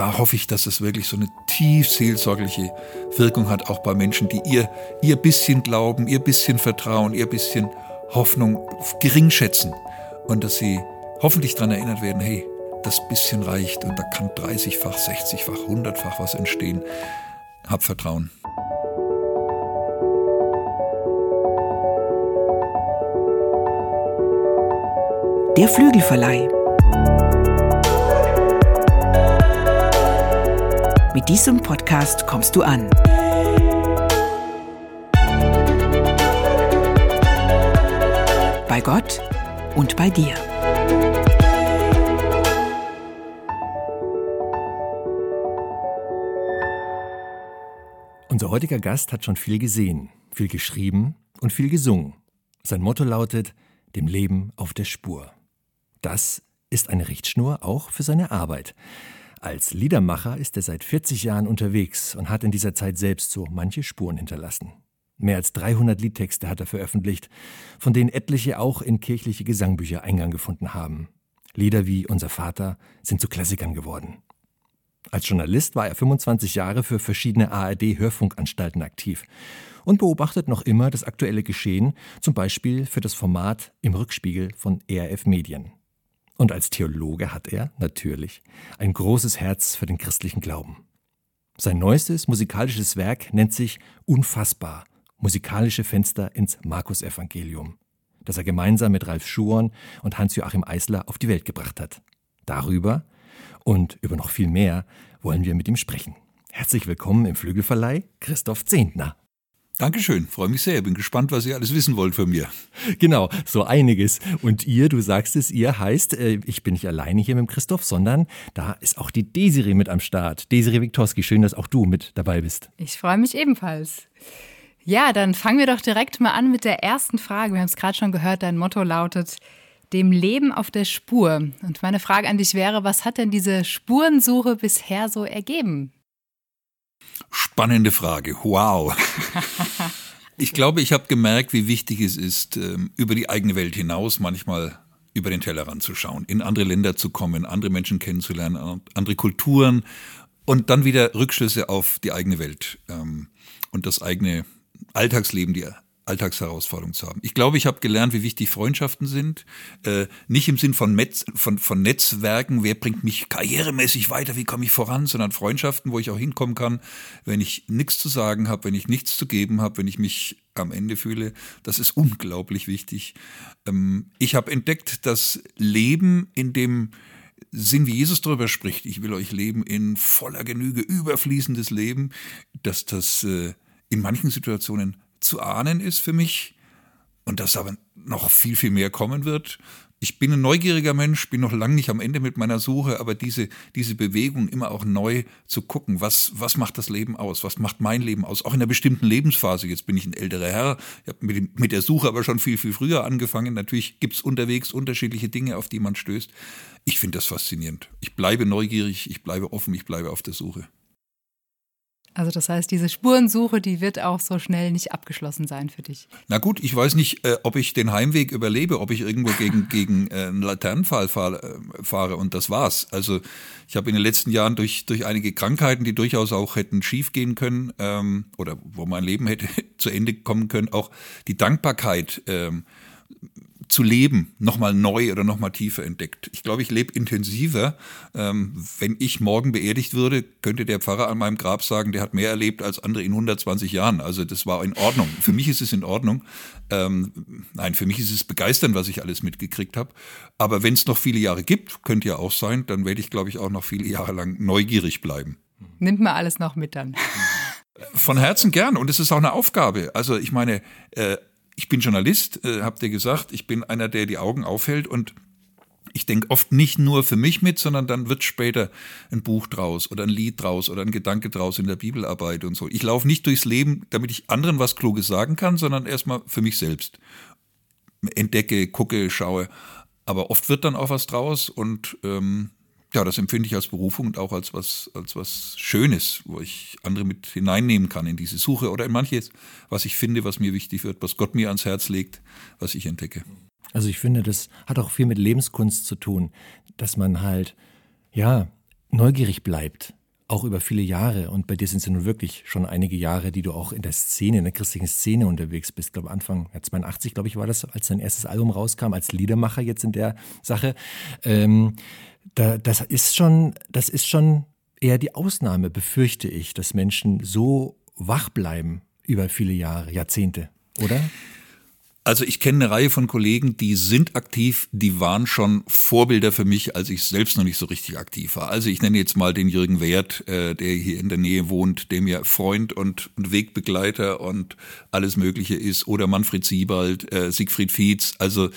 da hoffe ich, dass es wirklich so eine tief seelsorgliche Wirkung hat, auch bei Menschen, die ihr, ihr bisschen Glauben, ihr bisschen Vertrauen, ihr bisschen Hoffnung gering schätzen. Und dass sie hoffentlich daran erinnert werden, hey, das bisschen reicht und da kann 30-fach, 60-fach, 100-fach was entstehen. Hab Vertrauen. Der Flügelverleih. Mit diesem Podcast kommst du an. Bei Gott und bei dir. Unser heutiger Gast hat schon viel gesehen, viel geschrieben und viel gesungen. Sein Motto lautet, dem Leben auf der Spur. Das ist eine Richtschnur auch für seine Arbeit. Als Liedermacher ist er seit 40 Jahren unterwegs und hat in dieser Zeit selbst so manche Spuren hinterlassen. Mehr als 300 Liedtexte hat er veröffentlicht, von denen etliche auch in kirchliche Gesangbücher Eingang gefunden haben. Lieder wie Unser Vater sind zu Klassikern geworden. Als Journalist war er 25 Jahre für verschiedene ARD-Hörfunkanstalten aktiv und beobachtet noch immer das aktuelle Geschehen, zum Beispiel für das Format Im Rückspiegel von ERF Medien. Und als Theologe hat er, natürlich, ein großes Herz für den christlichen Glauben. Sein neuestes musikalisches Werk nennt sich Unfassbar, musikalische Fenster ins Markus-Evangelium, das er gemeinsam mit Ralf Schuon und Hans-Joachim Eisler auf die Welt gebracht hat. Darüber und über noch viel mehr wollen wir mit ihm sprechen. Herzlich willkommen im Flügelverleih, Christoph Zehntner. Dankeschön, freue mich sehr. Bin gespannt, was ihr alles wissen wollt von mir. Genau, so einiges. Und ihr, du sagst es, ihr heißt, äh, ich bin nicht alleine hier mit dem Christoph, sondern da ist auch die Desiree mit am Start. Desiree Wiktorski, schön, dass auch du mit dabei bist. Ich freue mich ebenfalls. Ja, dann fangen wir doch direkt mal an mit der ersten Frage. Wir haben es gerade schon gehört, dein Motto lautet dem Leben auf der Spur. Und meine Frage an dich wäre, was hat denn diese Spurensuche bisher so ergeben? Spannende Frage. Wow. Ich glaube, ich habe gemerkt, wie wichtig es ist, ähm, über die eigene Welt hinaus manchmal über den Tellerrand zu schauen, in andere Länder zu kommen, andere Menschen kennenzulernen, andere Kulturen und dann wieder Rückschlüsse auf die eigene Welt ähm, und das eigene Alltagsleben, die Alltagsherausforderung zu haben. Ich glaube, ich habe gelernt, wie wichtig Freundschaften sind. Äh, nicht im Sinn von, Metz, von, von Netzwerken, wer bringt mich karrieremäßig weiter, wie komme ich voran, sondern Freundschaften, wo ich auch hinkommen kann, wenn ich nichts zu sagen habe, wenn ich nichts zu geben habe, wenn ich mich am Ende fühle. Das ist unglaublich wichtig. Ähm, ich habe entdeckt, dass Leben in dem Sinn, wie Jesus darüber spricht, ich will euch leben in voller Genüge, überfließendes Leben, dass das äh, in manchen Situationen zu ahnen ist für mich und dass aber noch viel, viel mehr kommen wird. Ich bin ein neugieriger Mensch, bin noch lange nicht am Ende mit meiner Suche, aber diese, diese Bewegung immer auch neu zu gucken, was, was macht das Leben aus, was macht mein Leben aus, auch in einer bestimmten Lebensphase. Jetzt bin ich ein älterer Herr, ich habe mit, mit der Suche aber schon viel, viel früher angefangen. Natürlich gibt es unterwegs unterschiedliche Dinge, auf die man stößt. Ich finde das faszinierend. Ich bleibe neugierig, ich bleibe offen, ich bleibe auf der Suche. Also das heißt, diese Spurensuche, die wird auch so schnell nicht abgeschlossen sein für dich. Na gut, ich weiß nicht, äh, ob ich den Heimweg überlebe, ob ich irgendwo gegen, gegen äh, einen Laternenpfahl fahre, äh, fahre und das war's. Also ich habe in den letzten Jahren durch, durch einige Krankheiten, die durchaus auch hätten schief gehen können ähm, oder wo mein Leben hätte zu Ende kommen können, auch die Dankbarkeit ähm, zu leben nochmal neu oder nochmal tiefer entdeckt. Ich glaube, ich lebe intensiver. Ähm, wenn ich morgen beerdigt würde, könnte der Pfarrer an meinem Grab sagen, der hat mehr erlebt als andere in 120 Jahren. Also das war in Ordnung. Für mich ist es in Ordnung. Ähm, nein, für mich ist es begeisternd, was ich alles mitgekriegt habe. Aber wenn es noch viele Jahre gibt, könnte ja auch sein, dann werde ich, glaube ich, auch noch viele Jahre lang neugierig bleiben. Nimmt man alles noch mit dann. Von Herzen gern und es ist auch eine Aufgabe. Also ich meine, äh, ich bin Journalist, äh, habt ihr gesagt, ich bin einer, der die Augen aufhält und ich denke oft nicht nur für mich mit, sondern dann wird später ein Buch draus oder ein Lied draus oder ein Gedanke draus in der Bibelarbeit und so. Ich laufe nicht durchs Leben, damit ich anderen was Kluges sagen kann, sondern erstmal für mich selbst. Entdecke, gucke, schaue. Aber oft wird dann auch was draus und ähm, ja, das empfinde ich als Berufung und auch als was, als was Schönes, wo ich andere mit hineinnehmen kann in diese Suche oder in manches, was ich finde, was mir wichtig wird, was Gott mir ans Herz legt, was ich entdecke. Also ich finde, das hat auch viel mit Lebenskunst zu tun, dass man halt, ja, neugierig bleibt, auch über viele Jahre, und bei dir sind es ja nun wirklich schon einige Jahre, die du auch in der Szene, in der christlichen Szene unterwegs bist. Ich glaube, Anfang ja, 82, glaube ich, war das, als dein erstes Album rauskam, als Liedermacher jetzt in der Sache. Ähm, da, das ist schon, das ist schon eher die Ausnahme, befürchte ich, dass Menschen so wach bleiben über viele Jahre, Jahrzehnte, oder? Also ich kenne eine Reihe von Kollegen, die sind aktiv, die waren schon Vorbilder für mich, als ich selbst noch nicht so richtig aktiv war. Also ich nenne jetzt mal den Jürgen Wert, äh, der hier in der Nähe wohnt, der mir Freund und, und Wegbegleiter und alles Mögliche ist. Oder Manfred Siebald, äh, Siegfried Fietz. Also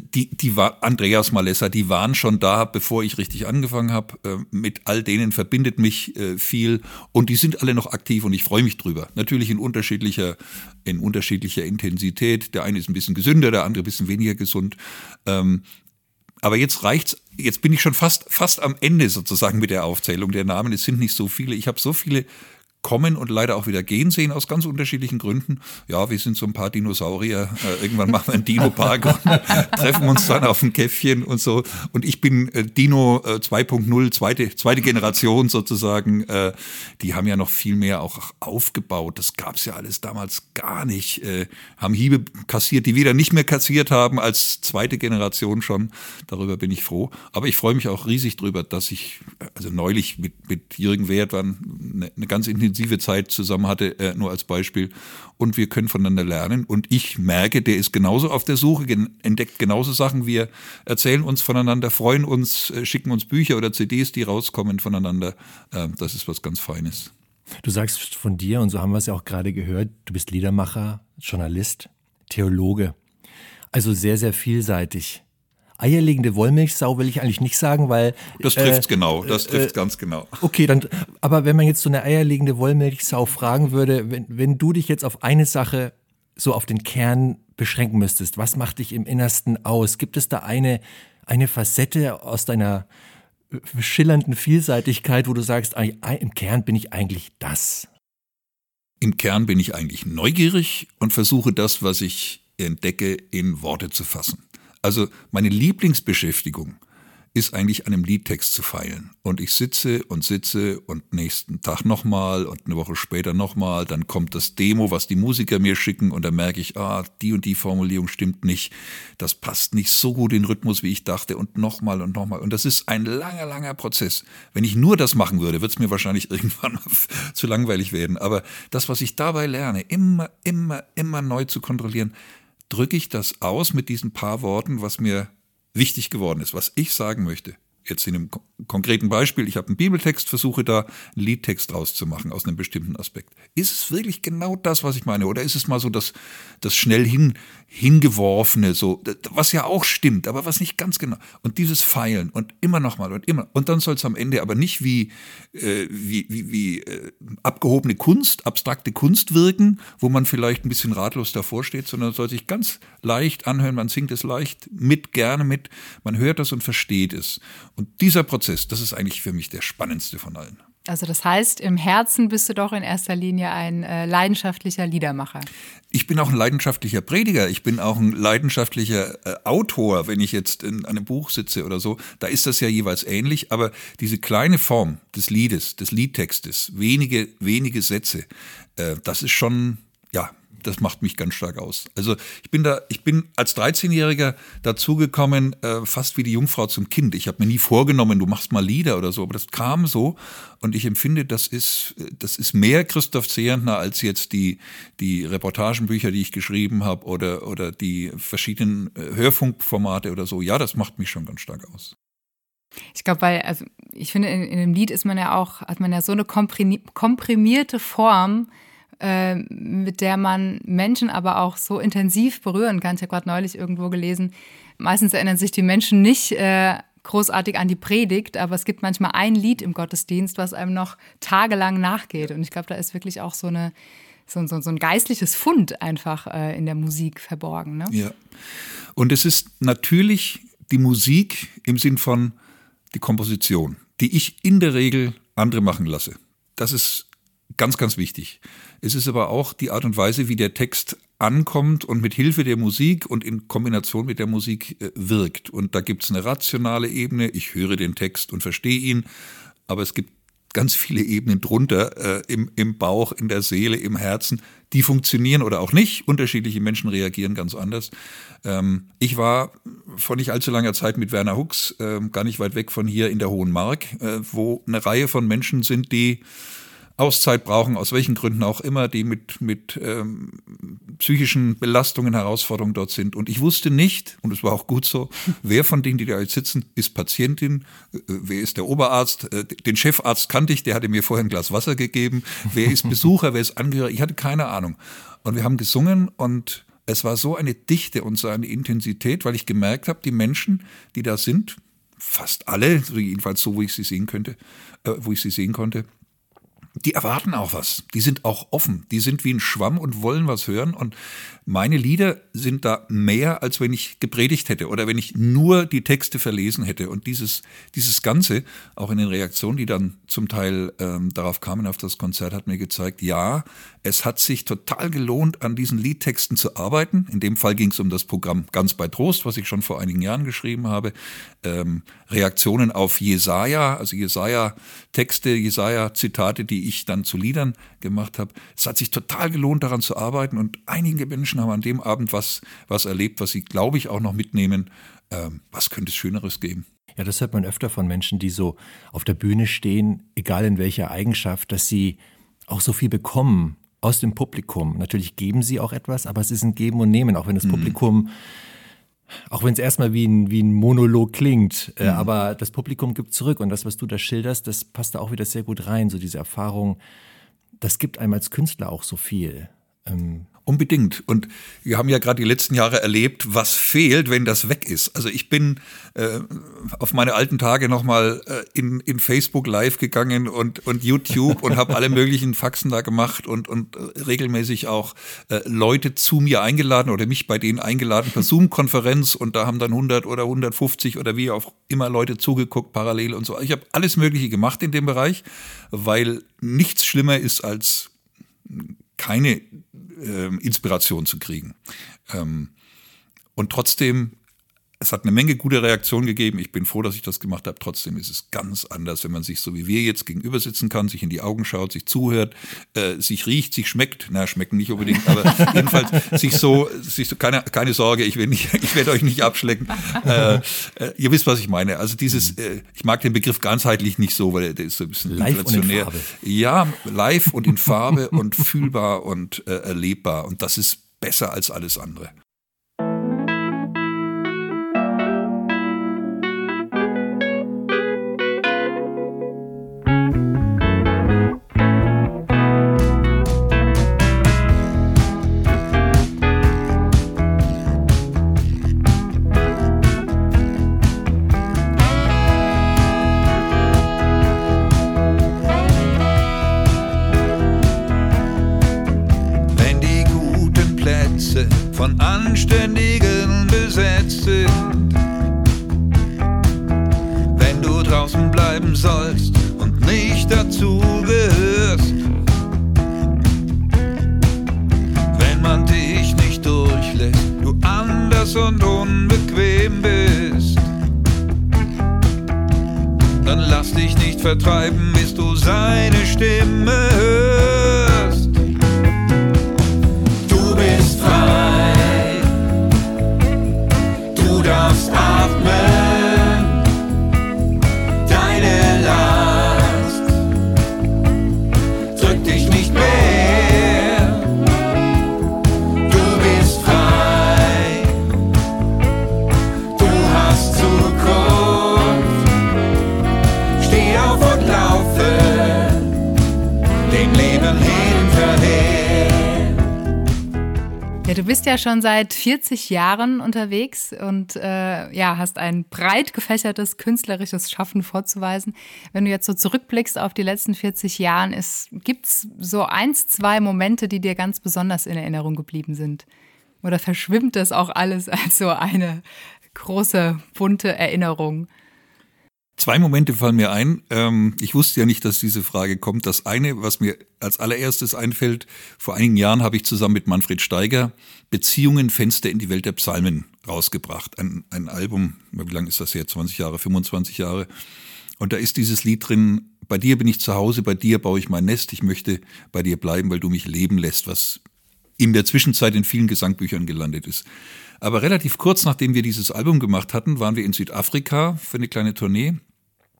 die, die war Andreas Malessa, die waren schon da, bevor ich richtig angefangen habe. Äh, mit all denen verbindet mich äh, viel und die sind alle noch aktiv und ich freue mich drüber. Natürlich in unterschiedlicher, in unterschiedlicher Intensität. Der eine ist ein bisschen gesünder, der andere ein bisschen weniger gesund. Ähm, aber jetzt reicht's. Jetzt bin ich schon fast fast am Ende sozusagen mit der Aufzählung der Namen. Es sind nicht so viele. Ich habe so viele kommen und leider auch wieder gehen sehen aus ganz unterschiedlichen Gründen. Ja, wir sind so ein paar Dinosaurier. Äh, irgendwann machen wir einen Dino-Park und treffen uns dann auf ein Käffchen und so. Und ich bin äh, Dino äh, 2.0, zweite, zweite Generation sozusagen. Äh, die haben ja noch viel mehr auch aufgebaut. Das gab's ja alles damals gar nicht. Äh, haben Hiebe kassiert, die wieder nicht mehr kassiert haben als zweite Generation schon. Darüber bin ich froh. Aber ich freue mich auch riesig drüber, dass ich, also neulich mit, mit Jürgen Wert waren eine, eine ganz intensive intensive Zeit zusammen hatte, äh, nur als Beispiel. Und wir können voneinander lernen. Und ich merke, der ist genauso auf der Suche, entdeckt genauso Sachen. Wir erzählen uns voneinander, freuen uns, äh, schicken uns Bücher oder CDs, die rauskommen voneinander. Äh, das ist was ganz Feines. Du sagst von dir, und so haben wir es ja auch gerade gehört, du bist Liedermacher, Journalist, Theologe. Also sehr, sehr vielseitig eierlegende Wollmilchsau will ich eigentlich nicht sagen, weil. Das trifft äh, genau, das trifft äh, ganz genau. Okay, dann, aber wenn man jetzt so eine eierlegende Wollmilchsau fragen würde, wenn, wenn du dich jetzt auf eine Sache so auf den Kern beschränken müsstest, was macht dich im Innersten aus? Gibt es da eine, eine Facette aus deiner äh, schillernden Vielseitigkeit, wo du sagst, im Kern bin ich eigentlich das? Im Kern bin ich eigentlich neugierig und versuche das, was ich entdecke, in Worte zu fassen. Also meine Lieblingsbeschäftigung ist eigentlich an einem Liedtext zu feilen. Und ich sitze und sitze und nächsten Tag nochmal und eine Woche später nochmal, dann kommt das Demo, was die Musiker mir schicken und dann merke ich, ah, die und die Formulierung stimmt nicht, das passt nicht so gut in den Rhythmus, wie ich dachte und nochmal und nochmal. Und das ist ein langer, langer Prozess. Wenn ich nur das machen würde, wird es mir wahrscheinlich irgendwann zu langweilig werden. Aber das, was ich dabei lerne, immer, immer, immer neu zu kontrollieren, drücke ich das aus mit diesen paar Worten, was mir wichtig geworden ist, was ich sagen möchte jetzt in einem konkreten Beispiel, ich habe einen Bibeltext, versuche da einen Liedtext draus zu machen aus einem bestimmten Aspekt. Ist es wirklich genau das, was ich meine? Oder ist es mal so das, das schnell hin, hingeworfene, so, was ja auch stimmt, aber was nicht ganz genau. Und dieses Feilen und immer nochmal und immer. Und dann soll es am Ende aber nicht wie, äh, wie, wie, wie äh, abgehobene Kunst, abstrakte Kunst wirken, wo man vielleicht ein bisschen ratlos davor steht, sondern soll sich ganz leicht anhören, man singt es leicht mit, gerne mit, man hört das und versteht es. Und dieser Prozess, das ist eigentlich für mich der spannendste von allen. Also das heißt, im Herzen bist du doch in erster Linie ein äh, leidenschaftlicher Liedermacher. Ich bin auch ein leidenschaftlicher Prediger. Ich bin auch ein leidenschaftlicher äh, Autor, wenn ich jetzt in einem Buch sitze oder so. Da ist das ja jeweils ähnlich. Aber diese kleine Form des Liedes, des Liedtextes, wenige, wenige Sätze, äh, das ist schon, ja, das macht mich ganz stark aus. Also ich bin da, ich bin als 13-Jähriger dazugekommen, äh, fast wie die Jungfrau zum Kind. Ich habe mir nie vorgenommen, du machst mal Lieder oder so, aber das kam so und ich empfinde, das ist, das ist mehr Christoph Zehentner als jetzt die, die Reportagenbücher, die ich geschrieben habe oder, oder die verschiedenen äh, Hörfunkformate oder so. Ja, das macht mich schon ganz stark aus. Ich glaube, weil, also ich finde, in, in dem Lied ist man ja auch, hat man ja so eine komprimierte Form, äh, mit der man Menschen aber auch so intensiv berühren kann. Ich habe gerade neulich irgendwo gelesen, meistens erinnern sich die Menschen nicht äh, großartig an die Predigt, aber es gibt manchmal ein Lied im Gottesdienst, was einem noch tagelang nachgeht. Und ich glaube, da ist wirklich auch so, eine, so, so, so ein geistliches Fund einfach äh, in der Musik verborgen. Ne? Ja. Und es ist natürlich die Musik im Sinn von die Komposition, die ich in der Regel andere machen lasse. Das ist ganz, ganz wichtig. Es ist aber auch die Art und Weise, wie der Text ankommt und mit Hilfe der Musik und in Kombination mit der Musik äh, wirkt. Und da gibt es eine rationale Ebene, ich höre den Text und verstehe ihn, aber es gibt ganz viele Ebenen drunter, äh, im, im Bauch, in der Seele, im Herzen, die funktionieren oder auch nicht. Unterschiedliche Menschen reagieren ganz anders. Ähm, ich war vor nicht allzu langer Zeit mit Werner Hux, äh, gar nicht weit weg von hier in der Hohen Mark, äh, wo eine Reihe von Menschen sind, die Auszeit brauchen, aus welchen Gründen auch immer, die mit, mit ähm, psychischen Belastungen, Herausforderungen dort sind. Und ich wusste nicht, und es war auch gut so, wer von denen, die da jetzt sitzen, ist Patientin, äh, wer ist der Oberarzt, äh, den Chefarzt kannte ich, der hatte mir vorher ein Glas Wasser gegeben, wer ist Besucher, wer ist Angehöriger, ich hatte keine Ahnung. Und wir haben gesungen und es war so eine Dichte und so eine Intensität, weil ich gemerkt habe, die Menschen, die da sind, fast alle, jedenfalls so, wo ich sie sehen könnte, äh, wo ich sie sehen konnte, die erwarten auch was. Die sind auch offen. Die sind wie ein Schwamm und wollen was hören. Und meine Lieder sind da mehr, als wenn ich gepredigt hätte oder wenn ich nur die Texte verlesen hätte. Und dieses, dieses Ganze, auch in den Reaktionen, die dann zum Teil ähm, darauf kamen auf das Konzert, hat mir gezeigt, ja, es hat sich total gelohnt, an diesen Liedtexten zu arbeiten. In dem Fall ging es um das Programm Ganz bei Trost, was ich schon vor einigen Jahren geschrieben habe. Ähm, Reaktionen auf Jesaja, also Jesaja-Texte, Jesaja-Zitate, die ich dann zu Liedern gemacht habe. Es hat sich total gelohnt, daran zu arbeiten und einige Menschen haben an dem Abend was, was erlebt, was sie, glaube ich, auch noch mitnehmen. Ähm, was könnte es Schöneres geben? Ja, das hört man öfter von Menschen, die so auf der Bühne stehen, egal in welcher Eigenschaft, dass sie auch so viel bekommen aus dem Publikum. Natürlich geben sie auch etwas, aber es ist ein Geben und Nehmen, auch wenn das mhm. Auch wenn es erstmal wie ein, wie ein Monolog klingt, äh, mhm. aber das Publikum gibt zurück und das, was du da schilderst, das passt da auch wieder sehr gut rein, so diese Erfahrung, das gibt einem als Künstler auch so viel. Ähm, Unbedingt. Und wir haben ja gerade die letzten Jahre erlebt, was fehlt, wenn das weg ist. Also ich bin äh, auf meine alten Tage nochmal äh, in, in Facebook live gegangen und, und YouTube und habe alle möglichen Faxen da gemacht und, und äh, regelmäßig auch äh, Leute zu mir eingeladen oder mich bei denen eingeladen per Zoom-Konferenz und da haben dann 100 oder 150 oder wie auch immer Leute zugeguckt parallel und so. Ich habe alles Mögliche gemacht in dem Bereich, weil nichts schlimmer ist als keine äh, Inspiration zu kriegen. Ähm, und trotzdem es hat eine Menge gute Reaktionen gegeben. Ich bin froh, dass ich das gemacht habe. Trotzdem ist es ganz anders, wenn man sich so wie wir jetzt gegenüber sitzen kann, sich in die Augen schaut, sich zuhört, äh, sich riecht, sich schmeckt. Na, schmecken nicht unbedingt, aber jedenfalls sich so, sich so keine, keine Sorge, ich werde nicht, ich werde euch nicht abschlecken. Äh, äh, ihr wisst, was ich meine. Also dieses, äh, ich mag den Begriff ganzheitlich nicht so, weil der ist so ein bisschen live inflationär. Ja, live und in Farbe und fühlbar und äh, erlebbar. Und das ist besser als alles andere. Schon seit 40 Jahren unterwegs und äh, ja, hast ein breit gefächertes künstlerisches Schaffen vorzuweisen. Wenn du jetzt so zurückblickst auf die letzten 40 Jahre, gibt es so eins, zwei Momente, die dir ganz besonders in Erinnerung geblieben sind? Oder verschwimmt das auch alles als so eine große, bunte Erinnerung? Zwei Momente fallen mir ein. Ähm, ich wusste ja nicht, dass diese Frage kommt. Das eine, was mir als allererstes einfällt, vor einigen Jahren habe ich zusammen mit Manfred Steiger Beziehungen, Fenster in die Welt der Psalmen rausgebracht. Ein, ein Album, wie lange ist das her? 20 Jahre, 25 Jahre. Und da ist dieses Lied drin, bei dir bin ich zu Hause, bei dir baue ich mein Nest, ich möchte bei dir bleiben, weil du mich leben lässt, was in der Zwischenzeit in vielen Gesangbüchern gelandet ist. Aber relativ kurz nachdem wir dieses Album gemacht hatten, waren wir in Südafrika für eine kleine Tournee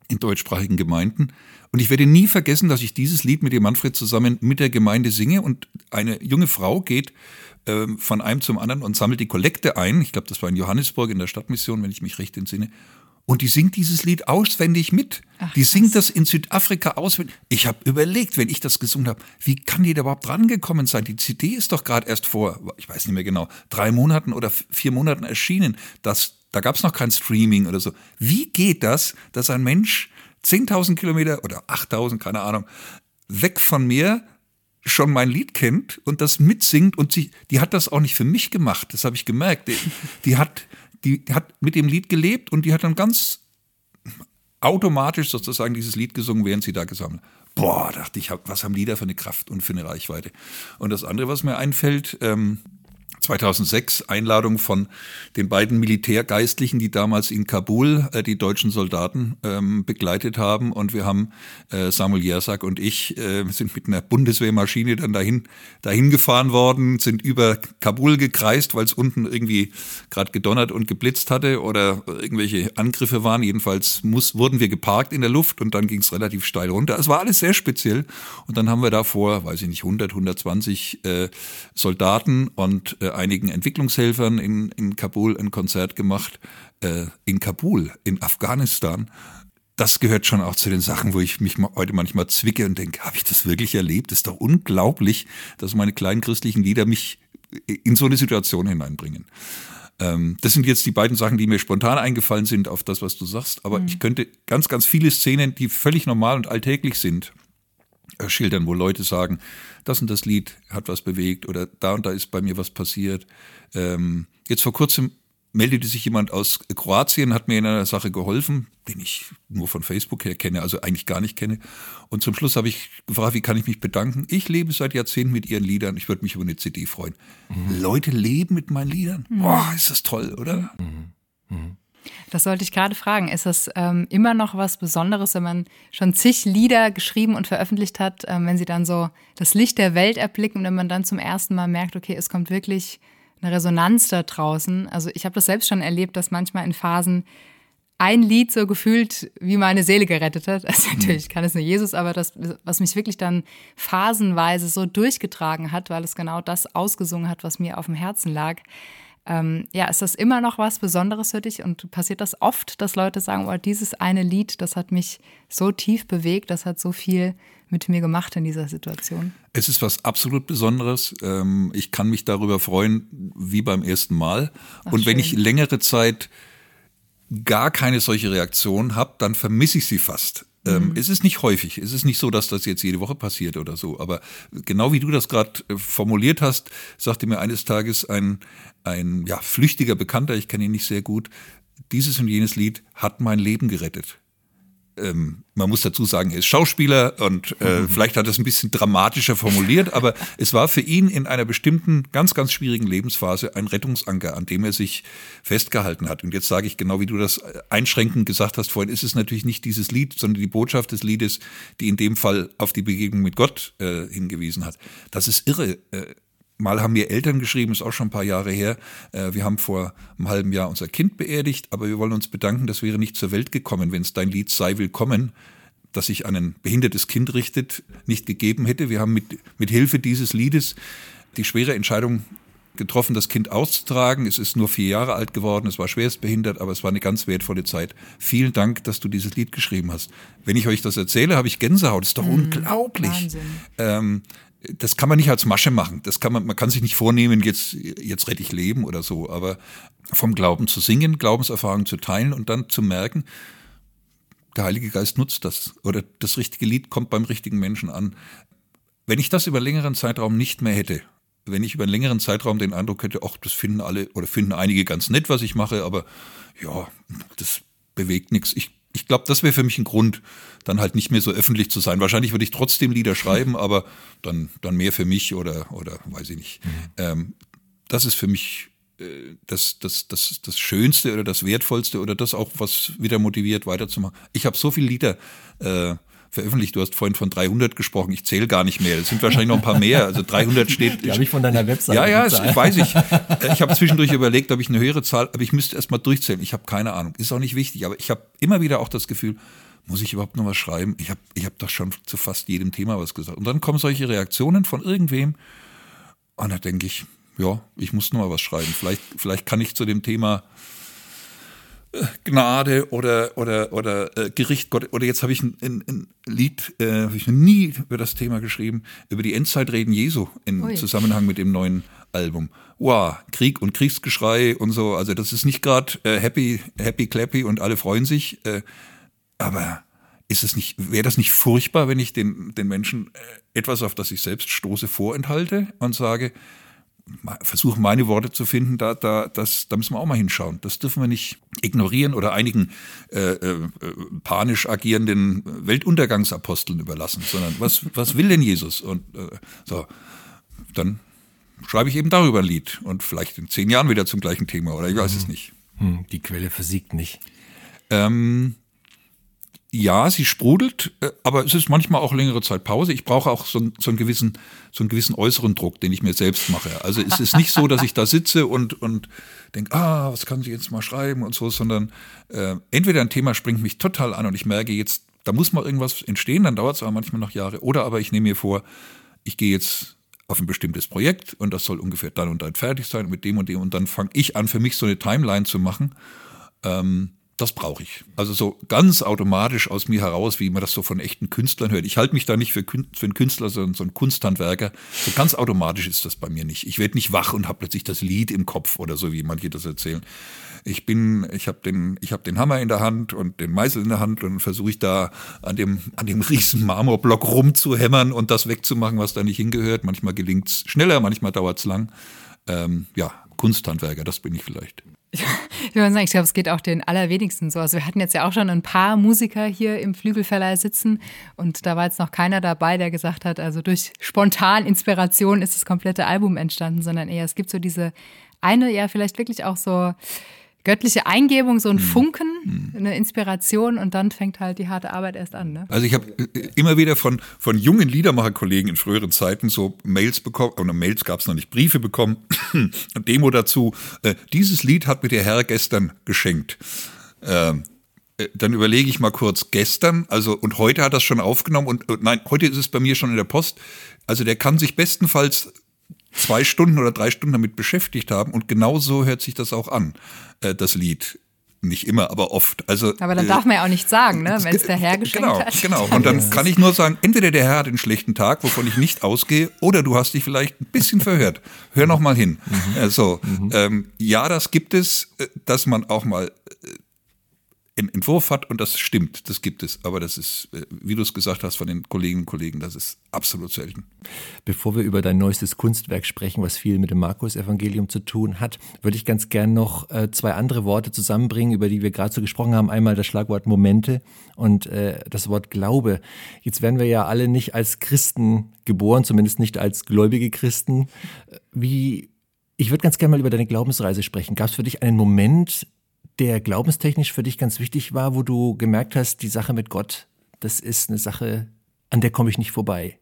in deutschsprachigen Gemeinden. Und ich werde nie vergessen, dass ich dieses Lied mit dem Manfred zusammen mit der Gemeinde singe und eine junge Frau geht äh, von einem zum anderen und sammelt die Kollekte ein. Ich glaube, das war in Johannesburg in der Stadtmission, wenn ich mich recht entsinne. Und die singt dieses Lied auswendig mit. Ach, die singt das in Südafrika auswendig. Ich habe überlegt, wenn ich das gesungen habe, wie kann die da überhaupt rangekommen sein? Die CD ist doch gerade erst vor, ich weiß nicht mehr genau, drei Monaten oder vier Monaten erschienen. Das, da gab es noch kein Streaming oder so. Wie geht das, dass ein Mensch 10.000 Kilometer oder 8.000, keine Ahnung, weg von mir schon mein Lied kennt und das mitsingt und sie, die hat das auch nicht für mich gemacht, das habe ich gemerkt. Die, die hat die hat mit dem Lied gelebt und die hat dann ganz automatisch sozusagen dieses Lied gesungen, während sie da gesammelt. Boah, dachte ich, was haben Lieder für eine Kraft und für eine Reichweite. Und das andere, was mir einfällt, ähm, 2006 Einladung von den beiden Militärgeistlichen, die damals in Kabul äh, die deutschen Soldaten ähm, begleitet haben. Und wir haben, äh, Samuel Jersak und ich, äh, sind mit einer Bundeswehrmaschine dann dahin, dahin gefahren worden, sind über Kabul gekreist, weil es unten irgendwie gerade gedonnert und geblitzt hatte oder irgendwelche Angriffe waren. Jedenfalls muss, wurden wir geparkt in der Luft und dann ging es relativ steil runter. Es war alles sehr speziell. Und dann haben wir da vor, weiß ich nicht, 100, 120 äh, Soldaten und äh, einigen Entwicklungshelfern in, in Kabul ein Konzert gemacht. Äh, in Kabul, in Afghanistan. Das gehört schon auch zu den Sachen, wo ich mich heute manchmal zwicke und denke, habe ich das wirklich erlebt? Das ist doch unglaublich, dass meine kleinen christlichen Lieder mich in so eine Situation hineinbringen. Ähm, das sind jetzt die beiden Sachen, die mir spontan eingefallen sind auf das, was du sagst. Aber mhm. ich könnte ganz, ganz viele Szenen, die völlig normal und alltäglich sind, schildern, wo Leute sagen, das und das Lied hat was bewegt oder da und da ist bei mir was passiert. Ähm, jetzt vor kurzem meldete sich jemand aus Kroatien, hat mir in einer Sache geholfen, den ich nur von Facebook her kenne, also eigentlich gar nicht kenne. Und zum Schluss habe ich gefragt, wie kann ich mich bedanken? Ich lebe seit Jahrzehnten mit ihren Liedern. Ich würde mich über eine CD freuen. Mhm. Leute leben mit meinen Liedern. Mhm. Boah, ist das toll, oder? Mhm. Mhm. Das sollte ich gerade fragen. Ist das ähm, immer noch was Besonderes, wenn man schon zig Lieder geschrieben und veröffentlicht hat, ähm, wenn sie dann so das Licht der Welt erblicken und wenn man dann zum ersten Mal merkt, okay, es kommt wirklich eine Resonanz da draußen. Also ich habe das selbst schon erlebt, dass manchmal in Phasen ein Lied so gefühlt wie meine Seele gerettet hat. Also natürlich kann es nur Jesus, aber das, was mich wirklich dann phasenweise so durchgetragen hat, weil es genau das ausgesungen hat, was mir auf dem Herzen lag. Ähm, ja, ist das immer noch was Besonderes für dich? Und passiert das oft, dass Leute sagen, oh, dieses eine Lied, das hat mich so tief bewegt, das hat so viel mit mir gemacht in dieser Situation? Es ist was absolut Besonderes. Ähm, ich kann mich darüber freuen, wie beim ersten Mal. Ach, Und wenn ich längere Zeit gar keine solche Reaktion habe, dann vermisse ich sie fast. Ähm, mhm. Es ist nicht häufig. Es ist nicht so, dass das jetzt jede Woche passiert oder so. Aber genau wie du das gerade äh, formuliert hast, sagte mir eines Tages ein, ein ja, flüchtiger Bekannter, ich kenne ihn nicht sehr gut, dieses und jenes Lied hat mein Leben gerettet ähm, man muss dazu sagen, er ist Schauspieler und äh, mhm. vielleicht hat er es ein bisschen dramatischer formuliert, aber es war für ihn in einer bestimmten, ganz, ganz schwierigen Lebensphase ein Rettungsanker, an dem er sich festgehalten hat. Und jetzt sage ich genau, wie du das einschränkend gesagt hast vorhin, ist es natürlich nicht dieses Lied, sondern die Botschaft des Liedes, die in dem Fall auf die Begegnung mit Gott äh, hingewiesen hat. Das ist irre. Äh, Mal haben mir Eltern geschrieben, ist auch schon ein paar Jahre her. Äh, wir haben vor einem halben Jahr unser Kind beerdigt, aber wir wollen uns bedanken, das wäre nicht zur Welt gekommen, wenn es dein Lied sei willkommen, das sich an ein behindertes Kind richtet, nicht gegeben hätte. Wir haben mit, mit Hilfe dieses Liedes die schwere Entscheidung getroffen, das Kind auszutragen. Es ist nur vier Jahre alt geworden, es war schwerst behindert, aber es war eine ganz wertvolle Zeit. Vielen Dank, dass du dieses Lied geschrieben hast. Wenn ich euch das erzähle, habe ich Gänsehaut. Das ist doch mhm, unglaublich. Wahnsinn. Ähm, das kann man nicht als Masche machen. Das kann man, man kann sich nicht vornehmen, jetzt, jetzt rette ich Leben oder so. Aber vom Glauben zu singen, Glaubenserfahrungen zu teilen und dann zu merken, der Heilige Geist nutzt das oder das richtige Lied kommt beim richtigen Menschen an. Wenn ich das über längeren Zeitraum nicht mehr hätte, wenn ich über einen längeren Zeitraum den Eindruck hätte, ach, das finden alle oder finden einige ganz nett, was ich mache, aber ja, das bewegt nichts. Ich ich glaube, das wäre für mich ein Grund, dann halt nicht mehr so öffentlich zu sein. Wahrscheinlich würde ich trotzdem Lieder schreiben, aber dann, dann mehr für mich oder, oder weiß ich nicht. Mhm. Ähm, das ist für mich äh, das, das, das, das Schönste oder das Wertvollste oder das auch, was wieder motiviert, weiterzumachen. Ich habe so viele Lieder äh, veröffentlicht. Du hast vorhin von 300 gesprochen. Ich zähle gar nicht mehr. Es sind wahrscheinlich noch ein paar mehr. Also 300 steht. Die habe ich von deiner Webseite. Ja, ja, das weiß ich. Äh, ich habe zwischendurch überlegt, ob ich eine höhere Zahl, aber ich müsste erst mal durchzählen. Ich habe keine Ahnung. Ist auch nicht wichtig. Aber ich habe immer wieder auch das Gefühl, muss ich überhaupt noch was schreiben? Ich habe ich hab doch schon zu fast jedem Thema was gesagt. Und dann kommen solche Reaktionen von irgendwem. Und da denke ich, ja, ich muss noch mal was schreiben. Vielleicht, vielleicht kann ich zu dem Thema Gnade oder oder oder äh, Gericht Gott oder jetzt habe ich ein, ein, ein Lied, äh, habe ich nie über das Thema geschrieben, über die Endzeitreden Jesu im Ui. Zusammenhang mit dem neuen Album. Wow, Krieg und Kriegsgeschrei und so, also das ist nicht gerade äh, happy happy clappy und alle freuen sich, äh, aber ist es nicht wäre das nicht furchtbar, wenn ich den den Menschen äh, etwas auf das ich selbst stoße vorenthalte und sage, versuche meine Worte zu finden, da, da, das, da müssen wir auch mal hinschauen. Das dürfen wir nicht ignorieren oder einigen äh, äh, panisch agierenden Weltuntergangsaposteln überlassen, sondern was, was will denn Jesus? Und äh, so, dann schreibe ich eben darüber ein Lied und vielleicht in zehn Jahren wieder zum gleichen Thema oder ich weiß es nicht. Hm, die Quelle versiegt nicht. Ähm, ja, sie sprudelt, äh, aber es ist manchmal auch längere Zeit Pause. Ich brauche auch so, so, einen gewissen, so einen gewissen äußeren Druck, den ich mir selbst mache. Also es ist nicht so, dass ich da sitze und, und denke, ah, was kann sie jetzt mal schreiben und so, sondern äh, entweder ein Thema springt mich total an und ich merke jetzt, da muss mal irgendwas entstehen, dann dauert es aber manchmal noch Jahre. Oder aber ich nehme mir vor, ich gehe jetzt auf ein bestimmtes Projekt und das soll ungefähr dann und dann fertig sein mit dem und dem und dann fange ich an, für mich so eine Timeline zu machen. Ähm, das brauche ich. Also so ganz automatisch aus mir heraus, wie man das so von echten Künstlern hört. Ich halte mich da nicht für, für einen Künstler, sondern so ein Kunsthandwerker. So ganz automatisch ist das bei mir nicht. Ich werde nicht wach und habe plötzlich das Lied im Kopf oder so, wie manche das erzählen. Ich bin, ich habe den, ich habe den Hammer in der Hand und den Meißel in der Hand und versuche ich da an dem, an dem riesen Marmorblock rumzuhämmern und das wegzumachen, was da nicht hingehört. Manchmal gelingt's schneller, manchmal dauert's lang. Ähm, ja, Kunsthandwerker, das bin ich vielleicht. Ich würde sagen, ich glaube, es geht auch den allerwenigsten so. Also wir hatten jetzt ja auch schon ein paar Musiker hier im Flügelverleih sitzen und da war jetzt noch keiner dabei, der gesagt hat, also durch spontan Inspiration ist das komplette Album entstanden, sondern eher es gibt so diese eine, ja vielleicht wirklich auch so göttliche Eingebung, so ein mhm. Funken, mhm. eine Inspiration und dann fängt halt die harte Arbeit erst an. Ne? Also ich habe äh, immer wieder von, von jungen Liedermacherkollegen in früheren Zeiten so Mails bekommen, oder Mails gab es noch nicht, Briefe bekommen, Demo dazu, äh, dieses Lied hat mir der Herr gestern geschenkt. Ähm, äh, dann überlege ich mal kurz gestern, also und heute hat er es schon aufgenommen und äh, nein, heute ist es bei mir schon in der Post. Also der kann sich bestenfalls zwei Stunden oder drei Stunden damit beschäftigt haben und genau so hört sich das auch an, äh, das Lied. Nicht immer, aber oft. Also, aber dann äh, darf man ja auch nicht sagen, ne, wenn es der Herr geschenkt genau, hat. Genau, und dann kann ich nur sagen, entweder der Herr hat einen schlechten Tag, wovon ich nicht ausgehe, oder du hast dich vielleicht ein bisschen verhört. Hör noch mal hin. Mhm. Also, mhm. Ähm, ja, das gibt es, äh, dass man auch mal einen Entwurf hat und das stimmt, das gibt es. Aber das ist, äh, wie du es gesagt hast von den Kolleginnen und Kollegen, das ist absolut selten. Bevor wir über dein neuestes Kunstwerk sprechen, was viel mit dem Markus-Evangelium zu tun hat, würde ich ganz gern noch äh, zwei andere Worte zusammenbringen, über die wir gerade so gesprochen haben. Einmal das Schlagwort Momente und äh, das Wort Glaube. Jetzt werden wir ja alle nicht als Christen geboren, zumindest nicht als gläubige Christen. Wie ich würde ganz gerne mal über deine Glaubensreise sprechen. Gab es für dich einen Moment, der glaubenstechnisch für dich ganz wichtig war, wo du gemerkt hast, die Sache mit Gott, das ist eine Sache, an der komme ich nicht vorbei.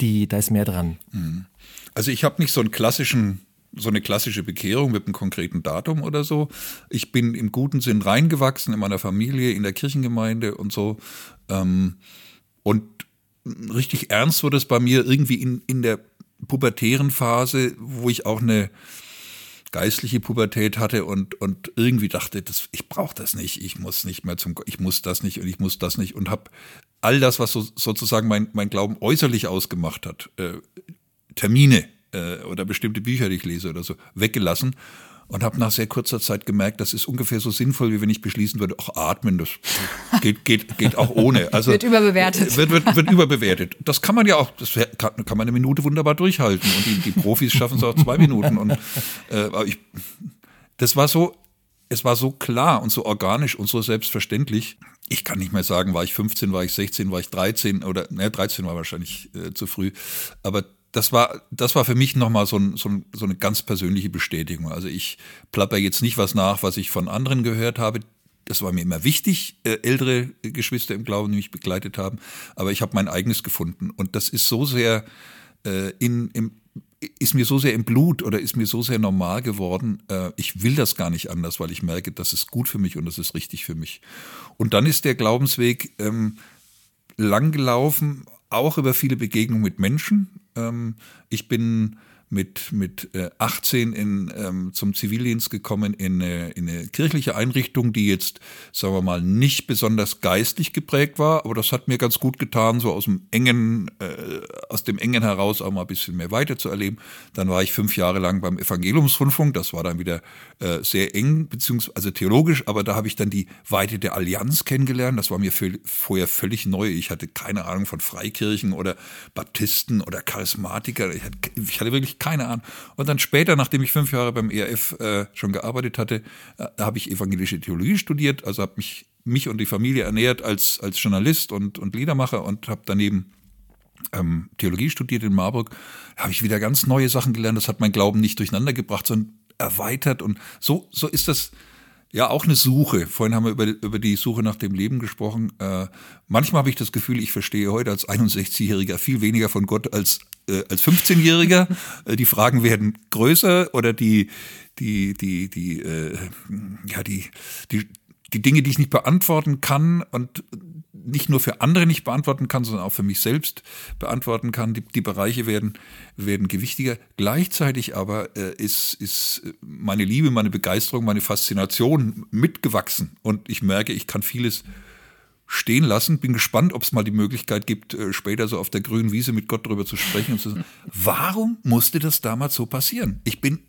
Die, da ist mehr dran. Mhm. Also ich habe nicht so einen klassischen so eine klassische Bekehrung mit einem konkreten Datum oder so. Ich bin im guten Sinn reingewachsen in meiner Familie, in der Kirchengemeinde und so. Ähm, und richtig ernst wurde es bei mir irgendwie in, in der pubertären Phase, wo ich auch eine, geistliche Pubertät hatte und, und irgendwie dachte, das, ich brauche das nicht, ich muss nicht mehr zum, ich muss das nicht und ich muss das nicht und habe all das, was so, sozusagen mein, mein Glauben äußerlich ausgemacht hat, äh, Termine äh, oder bestimmte Bücher, die ich lese oder so, weggelassen und habe nach sehr kurzer Zeit gemerkt, das ist ungefähr so sinnvoll, wie wenn ich beschließen würde, ach, atmen, das geht, geht, geht auch ohne. Also, wird überbewertet. Wird, wird, wird überbewertet. Das kann man ja auch, das kann, kann man eine Minute wunderbar durchhalten und die, die Profis schaffen es auch zwei Minuten. Und, äh, ich, das war so, es war so klar und so organisch und so selbstverständlich. ich kann nicht mehr sagen, war ich 15, war ich 16, war ich 13 oder, ne, 13 war wahrscheinlich äh, zu früh. Aber das war, das war für mich nochmal so, ein, so, ein, so eine ganz persönliche Bestätigung. Also ich plapper jetzt nicht was nach, was ich von anderen gehört habe. Das war mir immer wichtig, äh, ältere Geschwister im Glauben, die mich begleitet haben. Aber ich habe mein eigenes gefunden. Und das ist so sehr äh, in, im, ist mir so sehr im Blut oder ist mir so sehr normal geworden, äh, ich will das gar nicht anders, weil ich merke, das ist gut für mich und das ist richtig für mich. Und dann ist der Glaubensweg ähm, lang gelaufen, auch über viele Begegnungen mit Menschen. Ähm, ich bin mit, mit 18 äh, in, ähm, zum Zivildienst gekommen in eine, in eine kirchliche Einrichtung, die jetzt, sagen wir mal, nicht besonders geistlich geprägt war, aber das hat mir ganz gut getan, so aus dem engen, äh, aus dem engen heraus auch mal ein bisschen mehr weiter zu erleben. Dann war ich fünf Jahre lang beim Evangeliumsrundfunk, das war dann wieder äh, sehr eng, beziehungsweise also theologisch, aber da habe ich dann die Weite der Allianz kennengelernt. Das war mir vorher völlig neu. Ich hatte keine Ahnung von Freikirchen oder Baptisten oder Charismatiker. Ich hatte, ich hatte wirklich keine Ahnung. Und dann später, nachdem ich fünf Jahre beim ERF äh, schon gearbeitet hatte, äh, habe ich evangelische Theologie studiert, also habe mich, mich und die Familie ernährt als, als Journalist und, und Liedermacher und habe daneben ähm, Theologie studiert in Marburg. Habe ich wieder ganz neue Sachen gelernt. Das hat mein Glauben nicht durcheinander gebracht, sondern erweitert. Und so, so ist das ja auch eine Suche. Vorhin haben wir über, über die Suche nach dem Leben gesprochen. Äh, manchmal habe ich das Gefühl, ich verstehe heute als 61-Jähriger viel weniger von Gott als äh, als 15-Jähriger. Äh, die Fragen werden größer oder die, die, die, die, äh, ja, die, die, die Dinge, die ich nicht beantworten kann und nicht nur für andere nicht beantworten kann, sondern auch für mich selbst beantworten kann. Die, die Bereiche werden, werden gewichtiger. Gleichzeitig aber äh, ist, ist meine Liebe, meine Begeisterung, meine Faszination mitgewachsen. Und ich merke, ich kann vieles stehen lassen. Bin gespannt, ob es mal die Möglichkeit gibt, äh, später so auf der grünen Wiese mit Gott darüber zu sprechen und zu sagen, warum musste das damals so passieren? Ich bin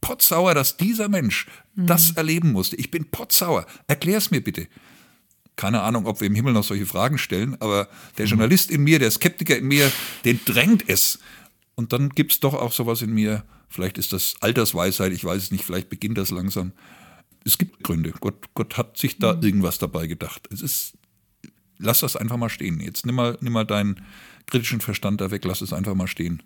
potsauer, dass dieser Mensch mhm. das erleben musste. Ich bin potsauer. Erklär es mir bitte. Keine Ahnung, ob wir im Himmel noch solche Fragen stellen, aber der mhm. Journalist in mir, der Skeptiker in mir, den drängt es. Und dann gibt es doch auch sowas in mir, vielleicht ist das Altersweisheit, ich weiß es nicht, vielleicht beginnt das langsam. Es gibt Gründe. Gott, Gott hat sich da mhm. irgendwas dabei gedacht. Es ist lass das einfach mal stehen. Jetzt nimm mal, nimm mal deinen kritischen Verstand da weg, lass es einfach mal stehen.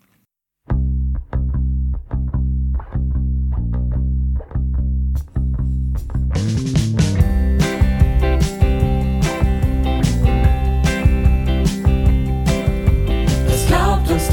Das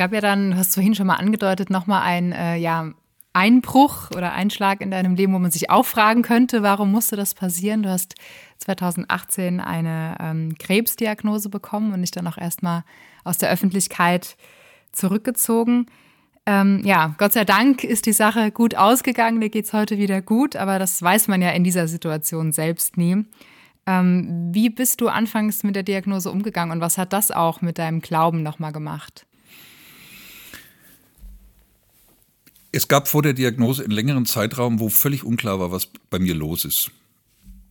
gab ja dann, du hast vorhin schon mal angedeutet, nochmal ein äh, ja, Einbruch oder Einschlag in deinem Leben, wo man sich auch fragen könnte, warum musste das passieren? Du hast 2018 eine ähm, Krebsdiagnose bekommen und dich dann auch erstmal aus der Öffentlichkeit zurückgezogen. Ähm, ja, Gott sei Dank ist die Sache gut ausgegangen, dir geht es heute wieder gut, aber das weiß man ja in dieser Situation selbst nie. Ähm, wie bist du anfangs mit der Diagnose umgegangen und was hat das auch mit deinem Glauben nochmal gemacht? Es gab vor der Diagnose einen längeren Zeitraum, wo völlig unklar war, was bei mir los ist.